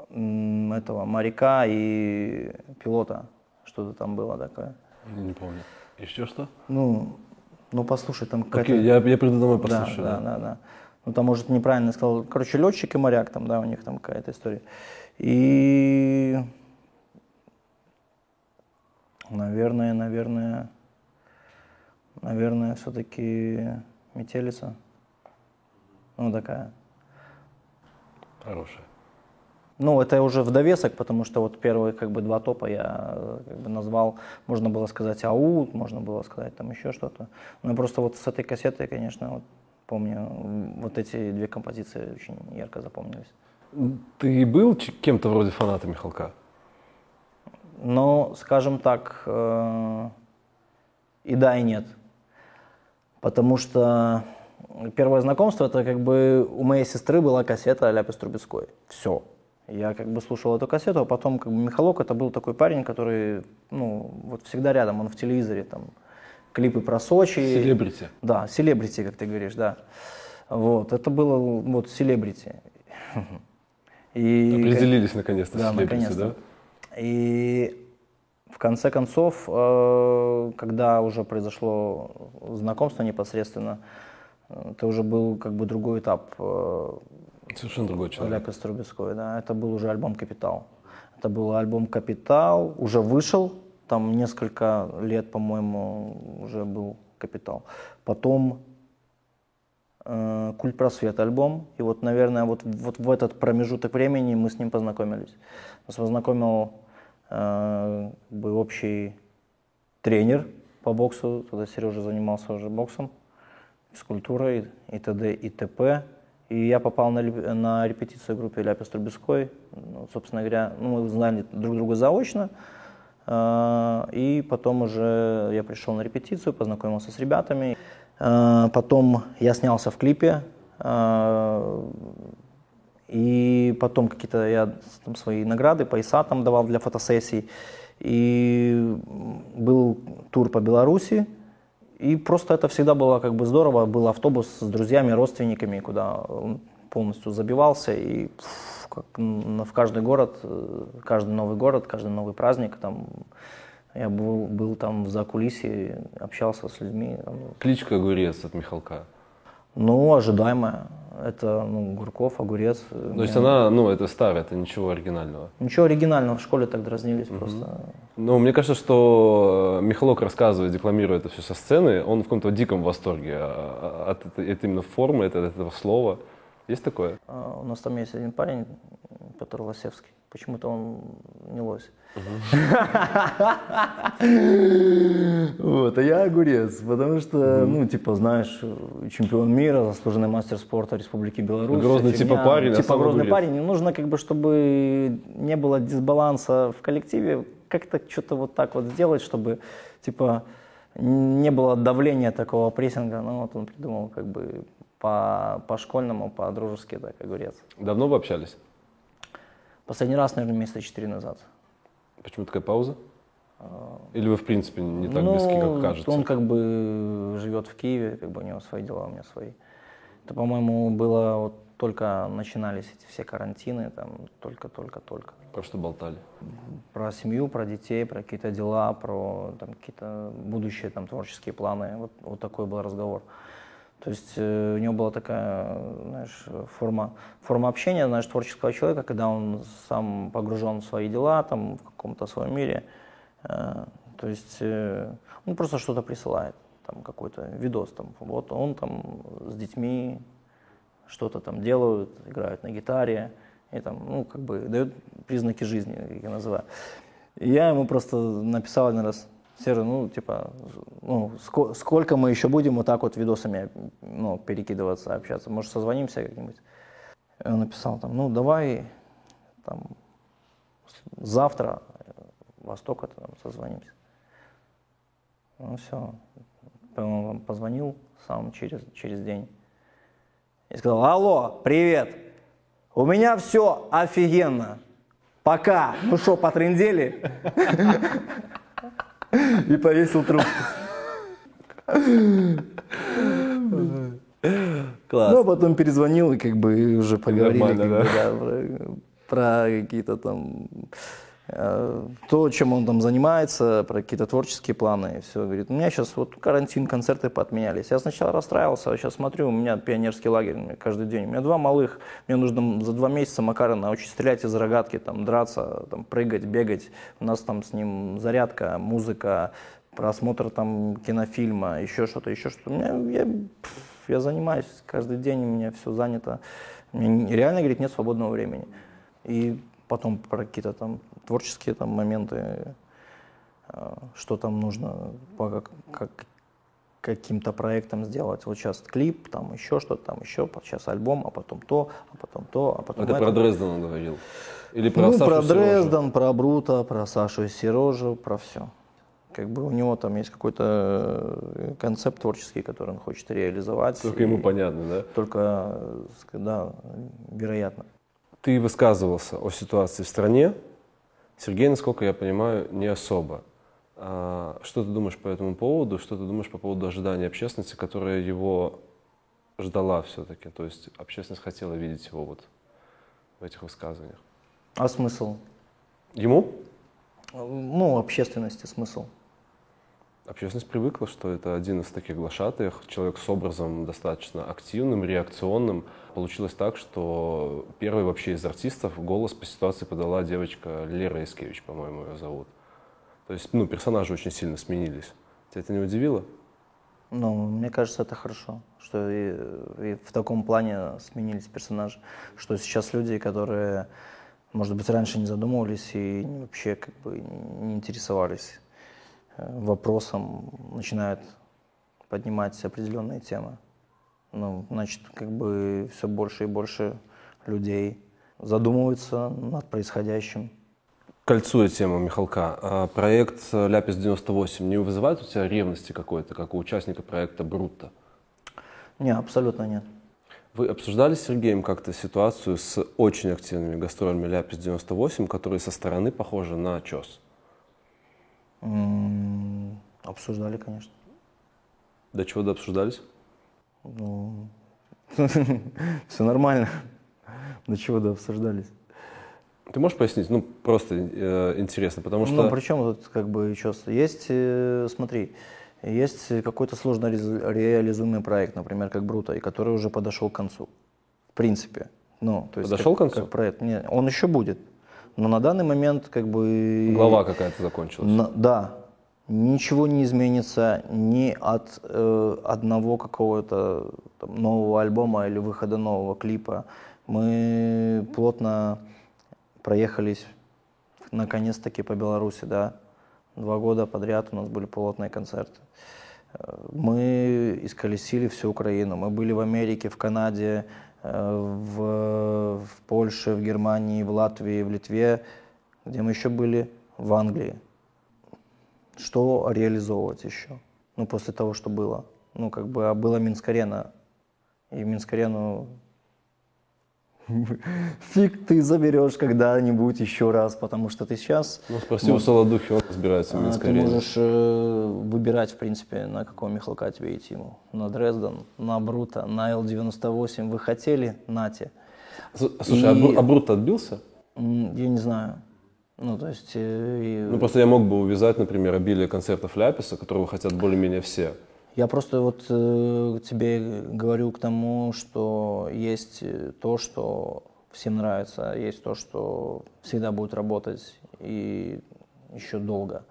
этого моряка и пилота. Что-то там было такое. Я не помню. Еще что? Ну, ну послушай, там какая-то... Окей, я, я приду домой Да, послушаю. да, да, да. Ну, там, может, неправильно сказал. Короче, летчик и моряк, там, да, у них там какая-то история. И, наверное, наверное, наверное, все-таки метелица. Ну, такая. Хорошая. Ну, это уже в довесок, потому что вот первые как бы два топа я э, как бы назвал, можно было сказать ау, можно было сказать там еще что-то. Но просто вот с этой кассетой, конечно, вот помню, вот эти две композиции очень ярко запомнились. Ты был кем-то вроде фаната Михалка? Но, скажем так, э, и да, и нет. Потому что первое знакомство, это как бы у моей сестры была кассета Ляпис Трубецкой. Все. Я как бы слушал эту кассету, а потом как бы Михалок это был такой парень, который, ну, вот всегда рядом, он в телевизоре, там, клипы про Сочи. Селебрити. Да, селебрити, как ты говоришь, да. Вот, это было вот селебрити. И, Определились наконец-то Да, наконец-то. да? И в конце концов, э, когда уже произошло знакомство непосредственно, э, это уже был как бы другой этап э, Совершенно другой человек. Ляпис Трубецкой, да, это был уже альбом «Капитал». Это был альбом «Капитал», уже вышел, там несколько лет, по-моему, уже был «Капитал». Потом э, «Культ просвет» альбом, и вот, наверное, вот, вот в этот промежуток времени мы с ним познакомились. Нас познакомил э, как бы общий тренер по боксу, тогда Сережа занимался уже боксом, физкультурой и т.д. и т.п. И я попал на, на репетицию группы Ляпис Трубецкой. Ну, собственно говоря, ну, мы знали друг друга заочно. Э, И потом уже я пришел на репетицию, познакомился с ребятами. Э, Потом я снялся в клипе. Э, И потом какие-то я там свои награды, пояса там давал для фотосессий. И был тур по Беларуси. И просто это всегда было как бы здорово. Был автобус с друзьями, родственниками, куда он полностью забивался. И пф, как в каждый город, э, каждый новый город, каждый новый праздник, там я был, был там в закулисье, общался с людьми. Кличка Огурец от Михалка. Ну, ожидаемое. Это ну, Гурков, Огурец. То есть она, ну, это старое, это ничего оригинального. Ничего оригинального, в школе так дразнились просто. Ну, мне кажется, что э, Михалок рассказывает, декламирует это все со сцены, он в каком-то диком восторге а, а, от, этой- от именно формы, от, от этого слова. Есть такое? А, У нас там есть один парень, Петр Лосевский. Почему-то он не лось. Вот, а я огурец, потому что, ну, типа, знаешь, чемпион мира, заслуженный мастер спорта Республики Беларусь. Грозный типа парень, Типа грозный парень. И нужно, как бы, чтобы не было дисбаланса в коллективе, как-то что-то вот так вот сделать, чтобы, типа, не было давления такого прессинга. Ну, вот он придумал, как бы, по, по-школьному, по-дружески, так, огурец. Давно вы общались? Последний раз, наверное, месяца четыре назад. Почему такая пауза? Или вы, в принципе, не так ну, близки, как кажется? Он как бы живет в Киеве, как бы у него свои дела, у меня свои. Это, по-моему, было вот только начинались эти все карантины, там только-только-только. Про что болтали? Про семью, про детей, про какие-то дела, про там, какие-то будущие там, творческие планы. Вот, вот такой был разговор. То есть э, у него была такая, знаешь, форма, форма общения, знаешь, творческого человека, когда он сам погружен в свои дела, там, в каком-то своем мире. Э, то есть э, он просто что-то присылает, там какой-то видос, там, вот он там с детьми что-то там делают, играют на гитаре, и там, ну, как бы дают признаки жизни, как я называю. И я ему просто написал один раз, Серый, ну, типа, ну, ско- сколько мы еще будем вот так вот видосами, ну, перекидываться, общаться, может, созвонимся как-нибудь? Он написал там, ну, давай, там, завтра Востока, там, созвонимся. Ну все, он позвонил сам через, через день и сказал, алло, привет, у меня все офигенно, пока, ну что, потрындели? *laughs* И повесил трубку. Класс. Ну, а потом перезвонил и как бы уже поговорили как да? Бы, да, про, про какие-то там то, чем он там занимается, про какие-то творческие планы, и все. Говорит, у меня сейчас вот карантин, концерты поотменялись. Я сначала расстраивался, а сейчас смотрю, у меня пионерский лагерь каждый день. У меня два малых, мне нужно за два месяца Макара научить стрелять из рогатки, там, драться, там, прыгать, бегать. У нас там с ним зарядка, музыка, просмотр там кинофильма, еще что-то, еще что-то. У меня, я, я занимаюсь каждый день, у меня все занято. У реально, говорит, нет свободного времени. И потом про какие-то там творческие там моменты, э, что там нужно по как, как, каким-то проектам сделать. Вот сейчас клип, там еще что-то, там еще, сейчас альбом, а потом то, а потом то, а потом Это, это. про Дрезден говорил? Или про ну, Сашу про Дрезден, про Брута, про Сашу и Сережу, про все. Как бы у него там есть какой-то э, концепт творческий, который он хочет реализовать. Только ему понятно, да? Только, э, да, вероятно. Ты высказывался о ситуации в стране. Сергей, насколько я понимаю, не особо. А что ты думаешь по этому поводу? Что ты думаешь по поводу ожидания общественности, которая его ждала все-таки? То есть общественность хотела видеть его вот в этих высказываниях. А смысл? Ему? Ну, общественности смысл. Общественность привыкла, что это один из таких глашатаев, человек с образом достаточно активным, реакционным. Получилось так, что первый вообще из артистов голос по ситуации подала девочка Лера Искевич, по-моему, ее зовут. То есть, ну, персонажи очень сильно сменились. Тебя это не удивило? Ну, мне кажется, это хорошо, что и, и в таком плане сменились персонажи, что сейчас люди, которые, может быть, раньше не задумывались и вообще как бы не интересовались вопросом начинают поднимать определенные темы. Ну, значит, как бы все больше и больше людей задумываются над происходящим. Кольцуя тему Михалка, а проект «Ляпис-98» не вызывает у тебя ревности какой-то, как у участника проекта «Брутто»? Не, абсолютно нет. Вы обсуждали с Сергеем как-то ситуацию с очень активными гастролями «Ляпис-98», которые со стороны похожи на «Чес»? Обсуждали, конечно. До чего до обсуждались? Ну, *laughs* все нормально. До чего до обсуждались. Ты можешь пояснить? Ну, просто э, интересно, потому что... Ну, причем тут как бы чувство. Есть, э, смотри, есть какой-то сложно реализуемый проект, например, как Брута, и который уже подошел к концу. В принципе. Ну, то есть подошел как, к концу? Как проект. Нет, он еще будет. Но на данный момент как бы... Глава какая-то закончилась. На, да. Ничего не изменится ни от э, одного какого-то там, нового альбома или выхода нового клипа. Мы плотно проехались наконец-таки по Беларуси, да. Два года подряд у нас были плотные концерты. Э, мы исколесили всю Украину. Мы были в Америке, в Канаде, в, в Польше, в Германии, в Латвии, в Литве, где мы еще были, в Англии. Что реализовывать еще? Ну, после того, что было. Ну, как бы, а была Минск-арена. И Минск-арену *laughs* Фиг ты заберешь когда-нибудь еще раз, потому что ты сейчас... Ну, спроси у Солодухи, он разбирается Минской Ты можешь э, выбирать, в принципе, на какого Михалка тебе идти ему. На Дрезден, на Брута, на Л-98. Вы хотели? Нате. Слушай, а И... а Брут отбился? Я не знаю. Ну, то есть... Э, и... Ну, просто я мог бы увязать, например, обилие концертов Ляписа, которого хотят более-менее все. Я просто вот э, тебе говорю к тому, что есть то, что всем нравится, есть то, что всегда будет работать и еще долго.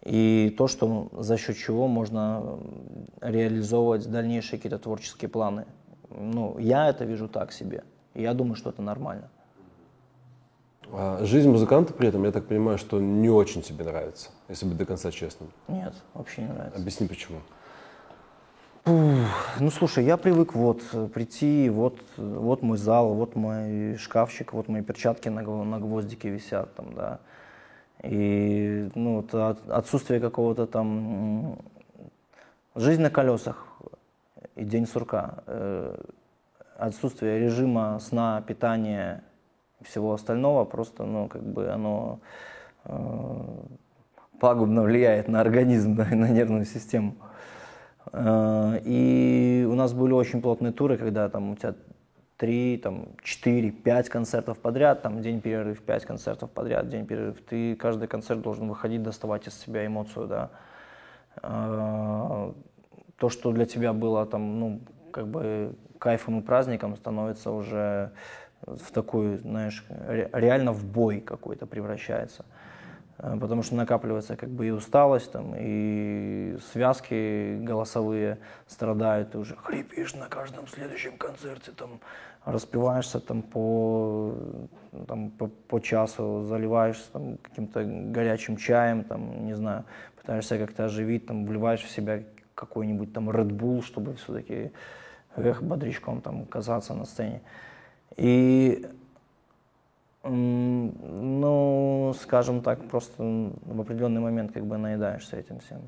И то, что за счет чего можно реализовывать дальнейшие какие-то творческие планы. Ну, я это вижу так себе. И я думаю, что это нормально. А жизнь музыканта при этом, я так понимаю, что не очень тебе нравится, если быть до конца честным. Нет, вообще не нравится. Объясни почему. Ну, слушай, я привык вот прийти, вот, вот мой зал, вот мой шкафчик, вот мои перчатки на, на гвоздике висят там, да. И ну, вот от- отсутствие какого-то там жизнь на колесах и день сурка, э, отсутствие режима сна, питания всего остального просто, ну, как бы оно э, пагубно влияет на организм, да, *laughs* и на нервную систему. Э, И у нас были очень плотные туры, когда там у тебя три, там, четыре, пять концертов подряд, там день перерыв, пять концертов подряд, день перерыв. Ты каждый концерт должен выходить, доставать из себя эмоцию, да. Э, То, что для тебя было там, ну, как бы кайфом и праздником, становится уже в такой, знаешь, ре- реально в бой какой-то превращается. Э, Потому что накапливается как бы и усталость, там, и связки голосовые страдают, ты уже хрипишь на каждом следующем концерте, там, распиваешься там, по, там, по, по часу, заливаешься там, каким-то горячим чаем, там, не знаю, пытаешься как-то оживить, там, вливаешь в себя какой-нибудь там Red Bull, чтобы все-таки эх, бодрячком там казаться на сцене. И Ну, скажем так, просто в определенный момент как бы наедаешься этим всем.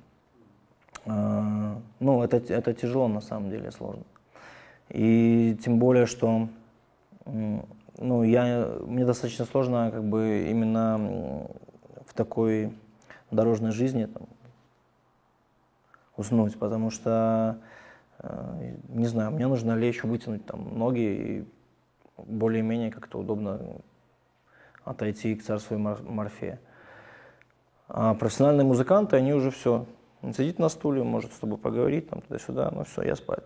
А, Ну, это, это тяжело на самом деле, сложно. И тем более, что ну, я, мне достаточно сложно как бы именно в такой дорожной жизни там, уснуть, потому что, э, не знаю, мне нужно лечь, вытянуть там ноги и более-менее как-то удобно отойти к царству Мор- Морфея. А профессиональные музыканты, они уже все. Он сидит на стуле, может с тобой поговорить, там туда-сюда, ну все, я спать.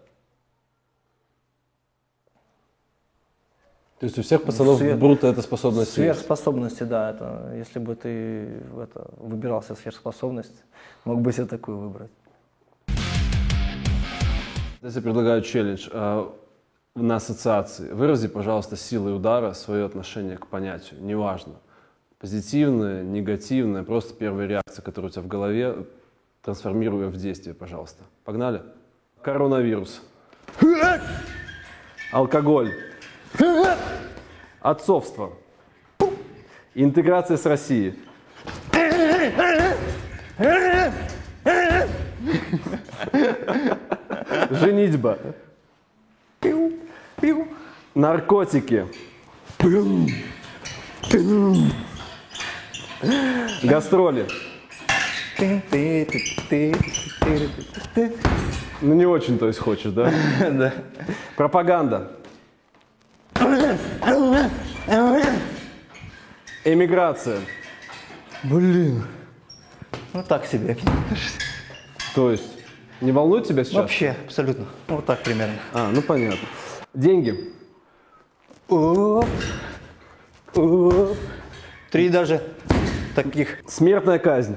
То есть у всех пацанов Свет- Брута эта способность есть. Сверхспособности, да, это, если бы ты это, выбирался сверхспособность, мог бы себе такую выбрать. Я предлагаю челлендж а, на ассоциации. Вырази, пожалуйста, силой удара свое отношение к понятию. Неважно. Позитивное, негативное, просто первая реакция, которая у тебя в голове, трансформируя в действие, пожалуйста. Погнали? Коронавирус. Алкоголь. Отцовство. Интеграция с Россией. Женитьба. Наркотики. Гастроли. Ну не очень, то есть хочешь, да? *laughs* Да. Пропаганда. Эмиграция. Блин. Ну так себе. То есть не волнует тебя сейчас? Вообще, абсолютно. Вот так примерно. А, ну понятно. Деньги. Оп. Оп. Три даже таких. Смертная казнь.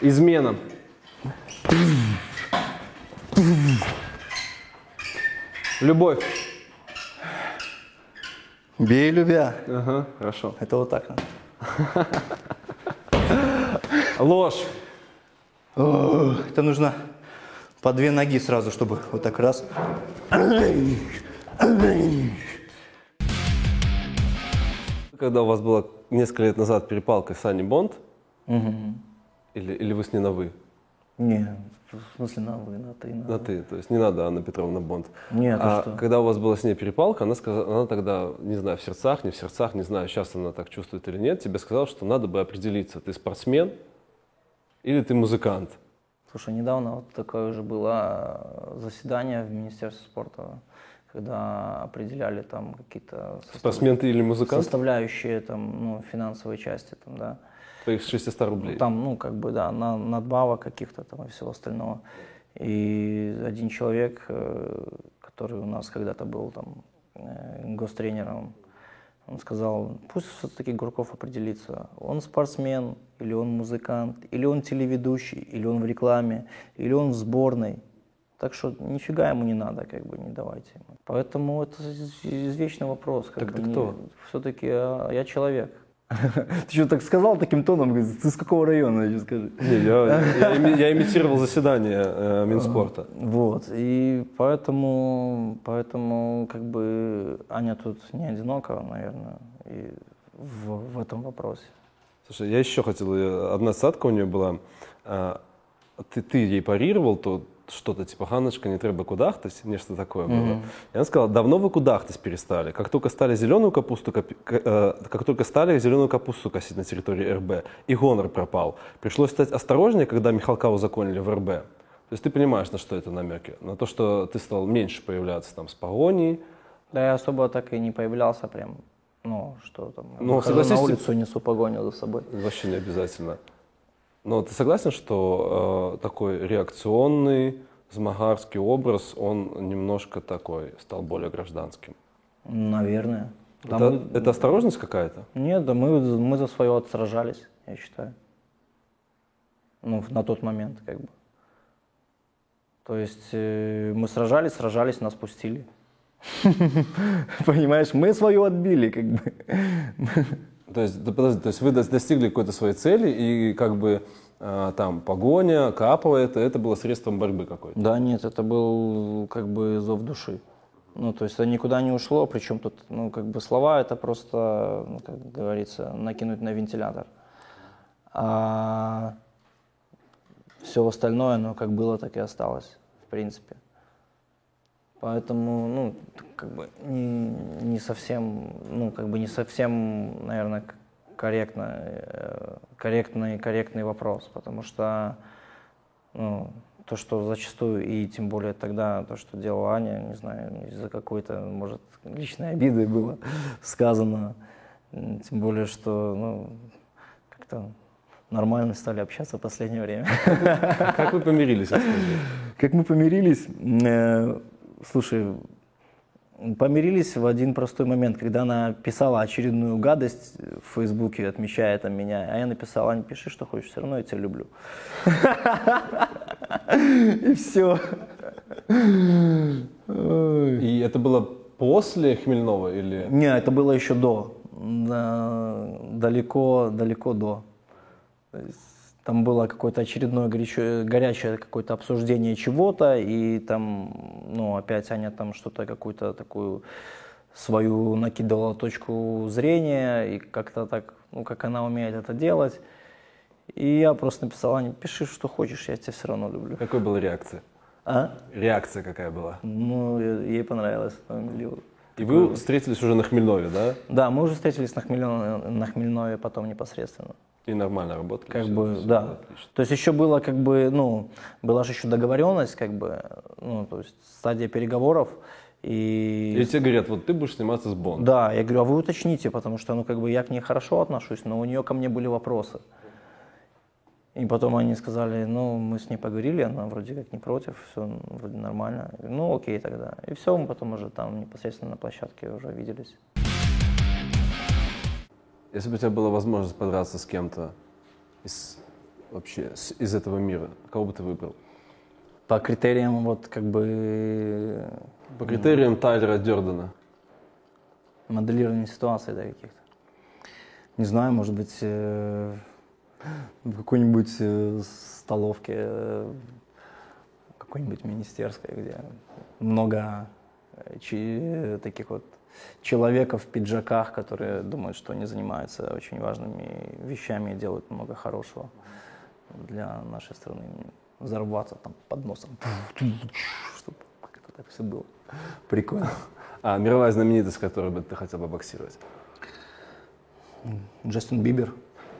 Измена. Любовь. Бей, любя. Ага, хорошо. Это вот так. Ложь. Это нужно по две ноги сразу, чтобы вот так раз. Когда у вас была несколько лет назад перепалка с Аней Бонд, или, или вы с ней на «вы»? Не, в смысле на вы, на ты, на На «ты», то есть не надо Анна Петровна Бонд. Нет, а что? когда у вас была с ней перепалка, она, сказала, она тогда, не знаю, в сердцах, не в сердцах, не знаю, сейчас она так чувствует или нет, тебе сказала, что надо бы определиться, ты спортсмен или ты музыкант. Слушай, недавно вот такое уже было э, заседание в Министерстве спорта, когда определяли там какие-то состав- Спортсмен ты или музыкант? составляющие там, ну, финансовой части, там, да. Твоих 600 рублей. Там, ну, как бы, да, на, надбавок каких-то там и всего остального. И один человек, э, который у нас когда-то был там э, гостренером, он сказал, пусть все-таки Гурков определится, он спортсмен, или он музыкант, или он телеведущий, или он в рекламе, или он в сборной. Так что нифига ему не надо, как бы, не давайте ему. Поэтому это из- извечный вопрос. Как Так бы, ты кто? Все-таки а, я человек. *laughs* Ты что так сказал таким тоном? Ты с какого района, еще скажи? Не, я, я я имитировал заседание э, Минспорта. Вот, и поэтому, поэтому как бы Аня тут не одинока, наверное, и в, в этом вопросе. Слушай, я еще хотел, э, одна цитатка у нее была, а, ты, ты ей парировал то что-то типа «Ханночка, не треба кудахтать», нечто такое было. И она сказала, давно вы кудахтать перестали. Как только стали зеленую капусту, копи- э, как только стали зеленую капусту косить на территории РБ, и гонор пропал. Пришлось стать осторожнее, когда Михалка узаконили в РБ. То есть ты понимаешь, на что это намеки? На то, что ты стал меньше появляться там с погоней, Да я особо так и не появлялся прям, ну, что там, Ну, на улицу, несу погоню за собой. Вообще не обязательно. Но ты согласен, что э, такой реакционный, змагарский образ, он немножко такой, стал более гражданским? Наверное. Да это, мы- это осторожность какая-то? Нет, да мы, мы за свое отсражались, я считаю. Ну, на тот момент, как бы. То есть э, мы сражались, сражались, нас пустили. *laughs* Понимаешь, мы свое отбили, как бы. То есть, да подожди, то есть вы дос- достигли какой-то своей цели, и как бы э, там погоня, капова, это, это было средством борьбы какой-то? Да нет, это был как бы зов души. Ну, то есть это никуда не ушло, причем тут, ну, как бы слова это просто, ну, как говорится, накинуть на вентилятор. А все остальное, ну, как было, так и осталось, в принципе. Поэтому, ну, как бы не, не совсем, ну, как бы не совсем, наверное, корректно, э, корректный, корректный вопрос, потому что, ну, то, что зачастую, и тем более тогда, то, что делала Аня, не знаю, из-за какой-то, может, личной обиды было *laughs* сказано, тем более, что, ну, как-то нормально стали общаться в последнее время. Как вы помирились? *laughs* Как мы помирились? Слушай, помирились в один простой момент, когда она писала очередную гадость в Фейсбуке, отмечая там меня, а я написал, Ань, пиши, что хочешь, все равно я тебя люблю. И все. И это было после Хмельнова или... Не, это было еще до. Да, Далеко, далеко до. То есть Там было какое-то очередное горячее, горячее какое-то обсуждение чего-то, и там, ну, опять Аня там что-то, какую-то такую свою накидывала точку зрения, и как-то так, ну, как она умеет это делать. И я просто написал, Аня, пиши, что хочешь, я тебя все равно люблю. Какой была реакция? А? Реакция какая была? Ну, ей понравилось. И вы встретились уже на Хмельнове, да? Да, мы уже встретились на, Хмельно- на Хмельнове потом непосредственно. И нормально работали? Как бы, всё да. отлично. То есть еще было как бы, ну, была же еще договоренность, как бы, ну, то есть стадия переговоров. И, И тебе говорят, вот ты будешь сниматься с Бондом. да, я говорю, а вы уточните, потому что, ну, как бы я к ней хорошо отношусь, но у нее ко мне были вопросы. И потом они сказали, ну, мы с ней поговорили, она вроде как не против, все вроде нормально. Ну, окей тогда. И все, мы потом уже там непосредственно на площадке уже виделись. Если бы у тебя была возможность подраться с кем-то из, вообще, с- из этого мира, кого бы ты выбрал? По критериям вот как бы По критериям Тайлера Дердена. моделирования ситуации, да, каких-то. Не знаю, может быть, э, в какой-нибудь э, столовке, э, какой-нибудь министерской, где много э, чи- таких вот человеков в пиджаках, которые думают, что они занимаются очень важными вещами и делают много хорошего для нашей страны. Взорваться там под носом, чтобы как-то так все было. Прикольно. А мировая знаменитость, с которой бы ты хотел бы боксировать? Джастин Бибер.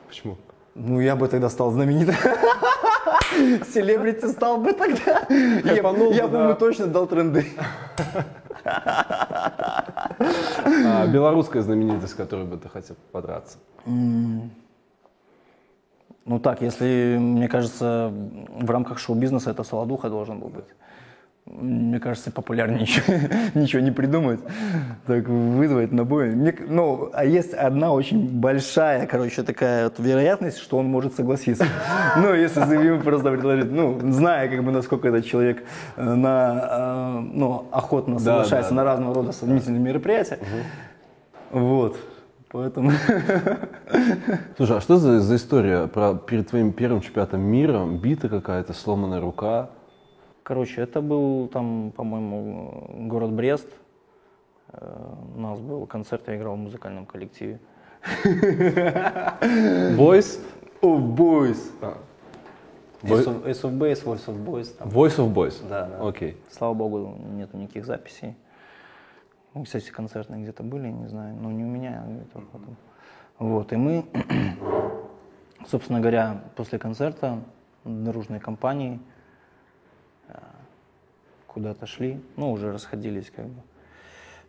Почему? Ну, я бы тогда стал знаменитым. *laughs* Селебрити стал бы тогда. Я, бы, ему точно дал тренды. *laughs* А белорусская знаменитость, с которой бы ты хотел подраться? Ну так, если, мне кажется, в рамках шоу-бизнеса это Солодуха должен был быть. Мне кажется, популярнее *laughs* ничего, не придумать. Так вызвать на бой. Мне ну, а есть одна очень большая, короче, такая вот вероятность, что он может согласиться. *laughs* Ну, если ему просто предложить, ну, зная, как бы, насколько этот человек э, на, э, ну, охотно Да, соглашается да, на разного рода сомнительные мероприятия. Вот. Поэтому... *laughs* Слушай, а что за, за история про перед твоим первым чемпионатом мира? Бита какая-то, сломанная рука? Короче, это был там, по-моему, город Брест. Э, У нас был концерт, я играл в музыкальном коллективе. *laughs* Boys? О, Boys! Ace of, of Base, Voice of Boys. Там. Voice of Boys? Да, да. Окей. Слава богу, нету никаких записей. Ну, кстати, концертные где-то были, не знаю, но не у меня, а где-то потом. Вот, и мы, *clears throat* собственно говоря, после концерта дружной компании куда-то шли, ну, уже расходились как бы.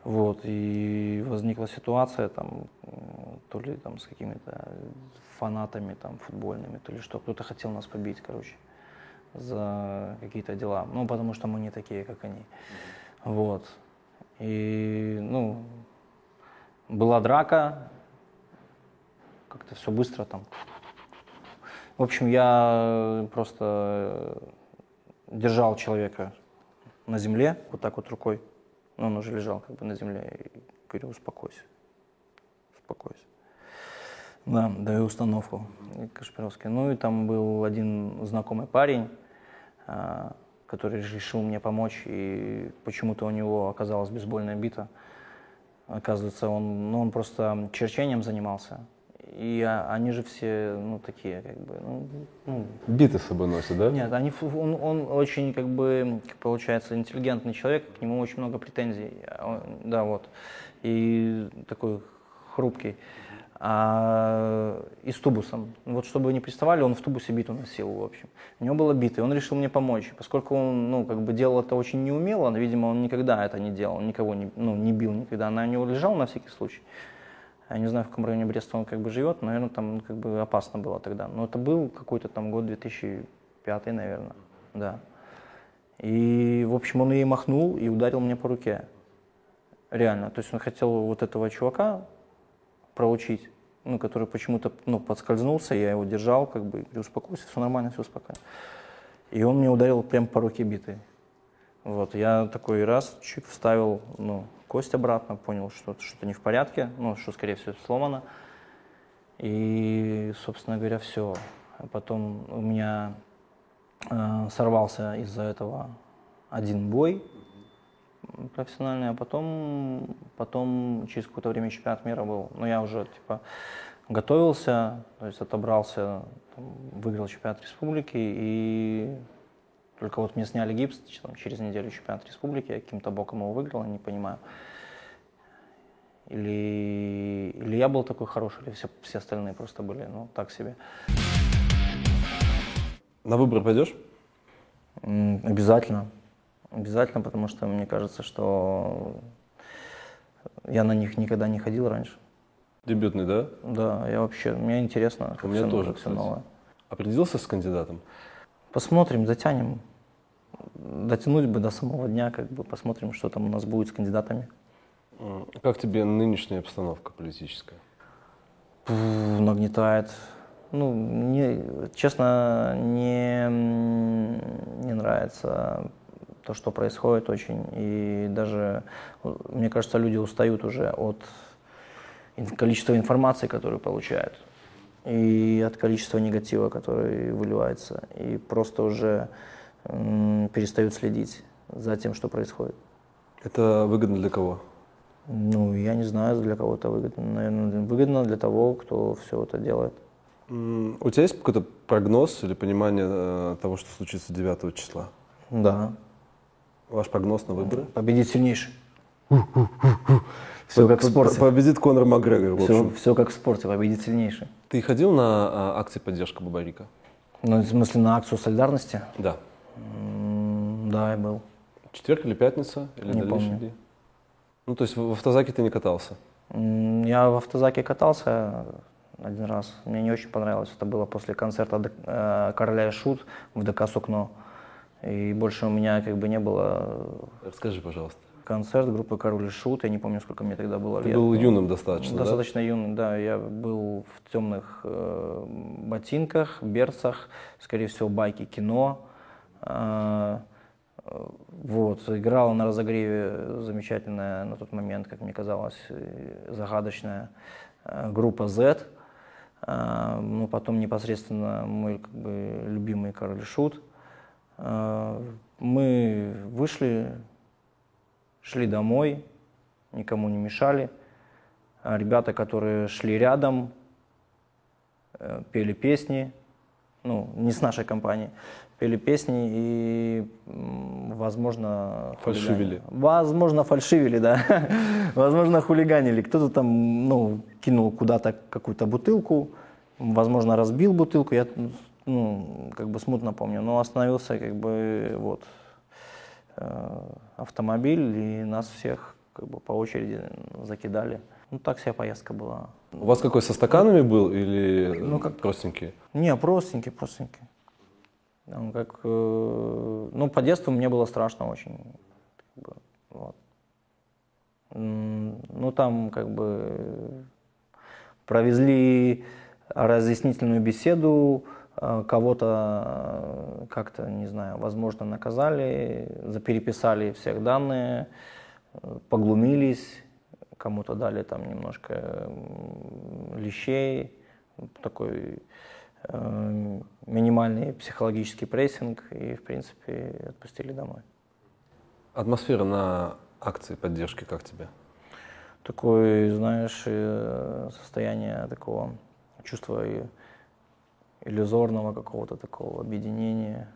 Вот, и возникла ситуация там, то ли там с какими-то фанатами там футбольными, то ли что, кто-то хотел нас побить, короче, за какие-то дела, ну, потому что мы не такие, как они. Вот. И, ну, была драка, как-то все быстро там. В общем, я просто держал человека на земле, вот так вот рукой. Ну, он уже лежал как бы на земле. И говорю, успокойся. Успокойся. Да, даю установку Кашпировский. Ну и там был один знакомый парень, а, который решил мне помочь, и почему-то у него оказалась бейсбольная бита. Оказывается, он, ну, он просто черчением занимался. И а, они же все, ну, такие, как бы, ну, ну, Биты с собой носят, да? нет, они, он, он очень, как бы, получается, интеллигентный человек, к нему очень много претензий, а да, вот, и такой хрупкий. А, и с тубусом. Вот чтобы не приставали, он в тубусе биту носил, в общем. У него было биты, он решил мне помочь. Поскольку он, ну, как бы делал это очень неумело, видимо, он никогда это не делал, никого не, ну, не бил никогда. Она у него лежала на всякий случай. Я не знаю, в каком районе Бреста он как бы живет, наверное, там как бы опасно было тогда. Но это был какой-то там год 2005, наверное, да. И, в общем, он ей махнул и ударил мне по руке. Реально. То есть он хотел вот этого чувака проучить, ну, который почему-то ну, подскользнулся, я его держал, как бы, говорю, успокойся, все нормально, все спокойно. И он мне ударил прям по руке битой. Вот, я такой раз чик вставил, ну, кость обратно, понял, что что-то не в порядке, ну, что, скорее всего, сломано. И, собственно говоря, все. Потом у меня э, сорвался из-за этого один бой профессиональный, а потом, потом через какое-то время чемпионат мира был. Но я уже, типа, готовился, то есть отобрался, там, выиграл чемпионат республики, и только вот мне сняли гипс, там, через неделю чемпионат республики, я каким-то боком его выиграл, я не понимаю. Или, или я был такой хороший, или все, все остальные просто были, ну, так себе. На выборы пойдешь? Обязательно. Обязательно, потому что мне кажется, что я на них никогда не ходил раньше. Дебютный, да? Да, я вообще, мне интересно, У меня всё тоже, всё кстати. новое. Определился с кандидатом? Посмотрим, затянем. Дотянуть бы до самого дня, как бы посмотрим, что там у нас будет с кандидатами. М, Как тебе нынешняя обстановка политическая? Нагнетает. Ну, мне, честно, не, не нравится то, что происходит очень. И даже, мне кажется, люди устают уже от количества информации, которую получают, и от количества негатива, который выливается, и просто уже перестают следить за тем, что происходит. Это выгодно для кого? Ну, я не знаю, для кого это выгодно. Наверное, выгодно для того, кто все это делает. У тебя есть какой-то прогноз или понимание э, того, что случится 9 числа? Да. Ваш прогноз на выборы? Победит сильнейший. Все как в спорте. Победит Конор Макгрегор, в Все, общем. как в спорте, победит сильнейший. Ты ходил на а, акции поддержки Бабарика? Ну, в смысле, на акцию солидарности? Да. Да, я был. Четверг или пятница? Или Не помню. дни? Ну, то есть в автозаке ты не катался? Я в автозаке катался один раз. Мне не очень понравилось. Это было после концерта э, Короля и Шут в ДК Сукно. И больше у меня как бы не было Расскажи, пожалуйста. концерт группы Король и Шут. Я не помню, сколько мне тогда было Ты лет. был юным достаточно, да? Достаточно юный, да. Я был в темных э, ботинках, берцах, скорее всего, байки кино. Э, вот, играла на разогреве замечательная на тот момент, как мне казалось, э, загадочная э, группа Z, ну, потом непосредственно мой как бы, любимый король Шут. Мы вышли, шли домой, никому не мешали. А ребята, которые шли рядом, пели песни, ну, не с нашей компанией, пели песни и, возможно, Фальшивили. хулигани- Возможно, фальшивили, да. *laughs* Возможно, хулиганили. Кто-то там, ну, кинул куда-то какую-то бутылку, возможно, разбил бутылку. Я, ну, как бы смутно помню. Но остановился, как бы, вот, э, автомобиль, и нас всех, как бы, по очереди закидали. Ну, так вся поездка была. У вас какой, со стаканами был или Ну, как- простенький? Не, простенький, простенький. Как, э, ну, по детству мне было страшно очень. вот. Ну, там как бы провезли разъяснительную беседу, э, кого-то э, как-то, не знаю, возможно, наказали, запереписали всех данные, поглумились, кому-то дали там немножко лещей, такой минимальный психологический прессинг и, в принципе, отпустили домой. Атмосфера на акции поддержки как тебе? Такое, знаешь, э, состояние такого чувства иллюзорного какого-то такого объединения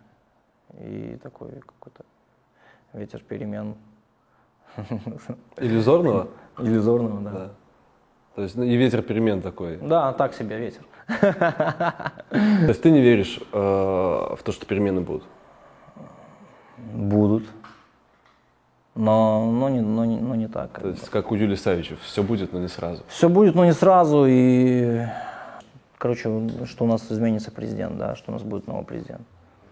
и такой какой-то ветер перемен. Иллюзорного? Иллюзорного, да. Да. То есть ну, и ветер перемен такой. Да, так себе ветер. То есть ты не веришь э, в то, что перемены будут? Будут. Но, но, не, но, не, но не так. То есть как у Юлии Савичев, все будет, но не сразу. Все будет, но не сразу. И, короче, что у нас изменится президент, да, что у нас будет новый президент.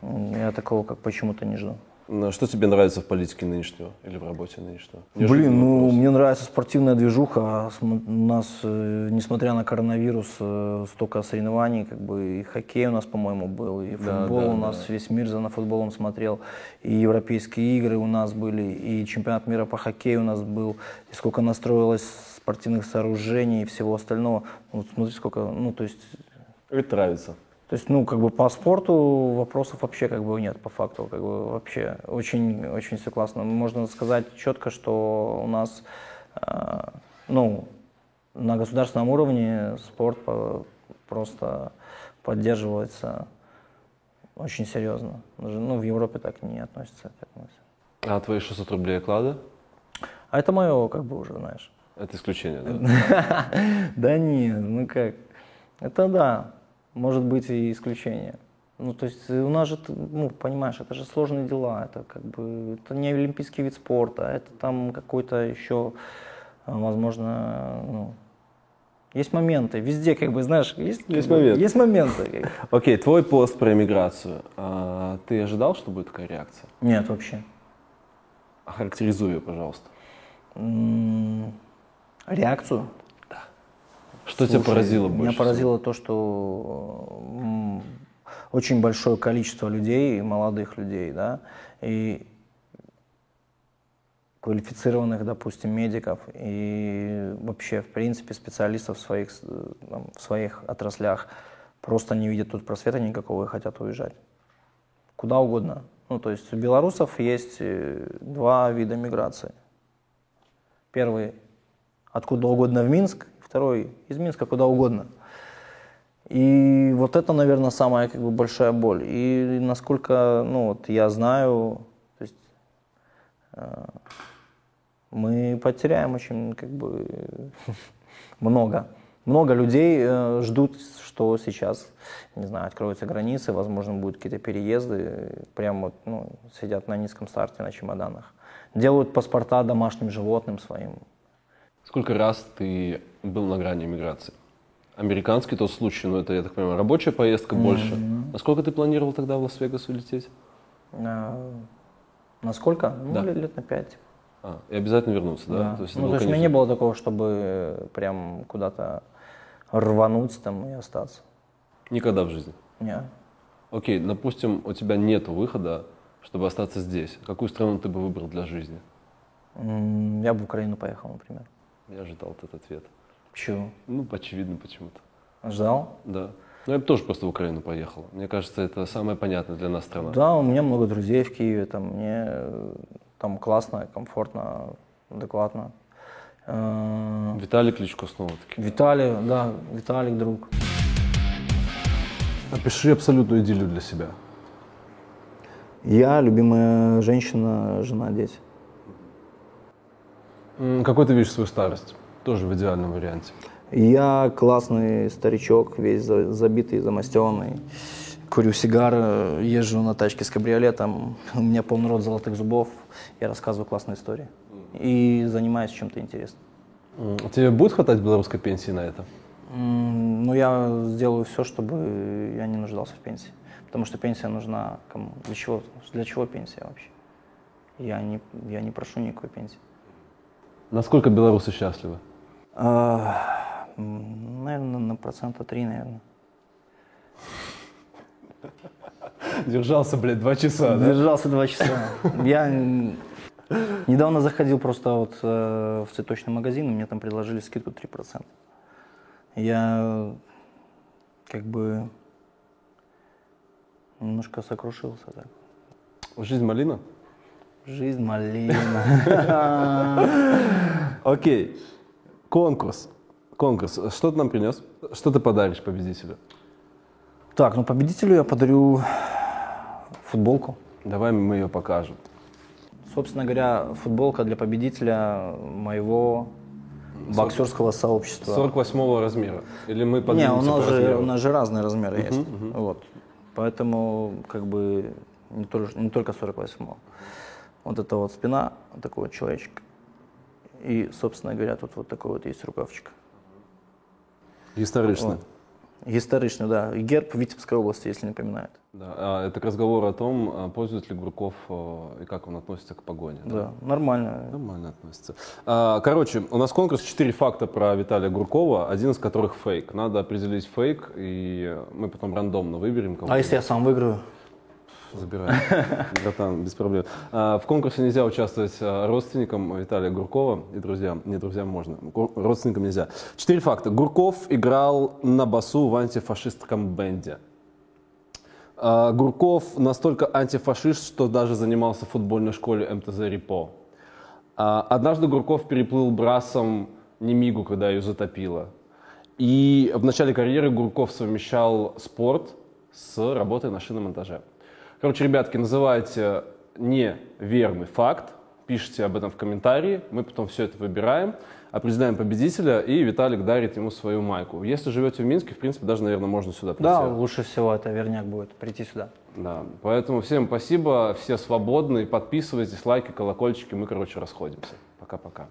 Я такого как почему-то не жду. Ну, Что тебе нравится в политике нынешнего или в работе нынешнего? Блин, Неожиданный ну вопрос. мне нравится спортивная движуха. а У нас, э, несмотря на коронавирус, э, столько соревнований, как бы и хоккей у нас, по-моему, был, и Да, футбол да, у нас весь мир за на футболом смотрел, и европейские игры у нас были, и чемпионат мира по хоккею у нас был, и сколько настроилось спортивных сооружений и всего остального. Вот смотри, сколько, ну то есть Это нравится. То есть, ну, как бы по спорту вопросов вообще как бы нет, по факту, как бы вообще очень, очень все классно. Можно сказать четко, что у нас, э, ну, на государственном уровне спорт по- просто поддерживается очень серьезно. Даже, ну, в Европе так не относятся к этому. А твои 600 рублей оклада? А это мое, как бы уже, знаешь. Это исключение, да? *laughs* Да нет, ну как. Это да, может быть и исключение. Ну, то есть у нас же, ну, понимаешь, это же сложные дела, это как бы, это не олимпийский вид спорта, это там какой-то еще, а, возможно, ну, есть моменты, везде, как бы, знаешь, есть, Есть бы, моменты. Есть моменты. *laughs* Окей, твой пост про эмиграцию. А, ты ожидал, что будет такая реакция? Нет, вообще. Охарактеризуй ее, пожалуйста. Реакцию? Что тебя Слушай, поразило больше? Меня поразило то, что очень большое количество людей, молодых людей, да, и квалифицированных, допустим, медиков и вообще, в принципе, специалистов в своих, там, в своих отраслях просто не видят тут просвета никакого и хотят уезжать. Куда угодно. Ну, то есть у белорусов есть э, два вида миграции. Первый откуда угодно в Минск, второй из Минска куда угодно. И вот это, наверное, самая как бы большая боль. И насколько, ну вот я знаю, то есть э, мы потеряем очень как бы *laughs* много. Много людей э, ждут, что сейчас, не знаю, откроются границы, возможно, будут какие-то переезды, прям вот, ну, сидят на низком старте на чемоданах. Делают паспорта домашним животным своим, Сколько раз ты был на грани миграции? Американский тот случай, но это, я так понимаю, рабочая поездка больше. Насколько ты планировал тогда в Лас-Вегас улететь? А, Насколько? Ну, Да. лет, лет на пять. А, и обязательно вернуться, да? Да. То есть, ну, то есть у меня не было такого, чтобы прям куда-то рвануть там и остаться. Никогда в жизни. Не. Окей, допустим, у тебя нет выхода, чтобы остаться здесь. Какую страну ты бы выбрал для жизни? Я бы в Украину поехал, например. Я ожидал этот ответ. Почему? Ну, очевидно почему-то. Ждал? Да. Ну, я бы тоже просто в Украину поехал. Мне кажется, это самая понятная для нас страна. Да, у меня много друзей в Киеве, там мне э, там классно, комфортно, адекватно. Э, Виталий Кличко снова-таки. Виталий, да, Виталик друг. Опиши абсолютную идиллию для себя. Я, любимая женщина, жена, дети. Какой ты видишь свою старость? Тоже в идеальном варианте. Я классный старичок, весь за- забитый, замастенный. Курю сигары, езжу на тачке с кабриолетом. *laughs* У меня полный рот золотых зубов. Я рассказываю классные истории. И занимаюсь чем-то интересным. Тебе будет хватать белорусской пенсии на это? Ну, я сделаю все, чтобы я не нуждался в пенсии. Потому что пенсия нужна кому? Для чего? Для чего пенсия вообще? Я не, я не прошу никакой пенсии. Насколько белорусы счастливы? Наверное, на процента три, наверное. Держался, блядь, два часа, Держался два часа. Я недавно заходил просто вот э, в цветочный магазин, и мне там предложили скидку 3%. Я как бы немножко сокрушился так. Жизнь малина? Жизнь малина. *laughs* Окей. Конкурс. Конкурс. Что ты нам принес? Что ты подаришь победителю? Так, ну победителю я подарю футболку. Давай мы ее покажем. Собственно говоря, футболка для победителя моего боксерского сообщества. 48 размера. Или мы Не, у нас, же, у нас же разные размеры есть. Вот. Поэтому как бы не, только- не только 48 Вот это вот спина, такой вот человечек. И, собственно говоря, тут вот такой вот есть рукавчик. Исторично. Вот. Историчный, да. Герб Витебской области, если не поминает. Да. А, это к разговору о том, а, пользуется ли Гурков а, и как он относится к погоне. Да, нормально. Нормально относится. Короче, у нас конкурс четыре факта про Виталия Гуркова, один из которых фейк. Надо определить фейк, и мы потом рандомно выберем кого А если я сам выиграю? Забирай. *laughs* Братан, без проблем. А, В конкурсе нельзя участвовать а, родственникам Виталия Гуркова и друзьям. Не друзьям можно, родственникам нельзя. Четыре факта. Гурков играл на басу в антифашистском бенде. А, Гурков настолько антифашист, что даже занимался в футбольной школе МТЗ «Репо». Однажды Гурков переплыл брасом Немигу, когда ее затопило. И в начале карьеры Гурков совмещал спорт с работой на шиномонтаже. Короче, ребятки, называйте неверный факт, пишите об этом в комментарии, мы потом все это выбираем, определяем победителя, и Виталик дарит ему свою майку. Если живете в Минске, в принципе, даже, наверное, можно сюда прийти. Да, лучше всего это верняк будет прийти сюда. Да, поэтому всем спасибо, все свободны, подписывайтесь, лайки, колокольчики, мы, короче, расходимся. Пока-пока.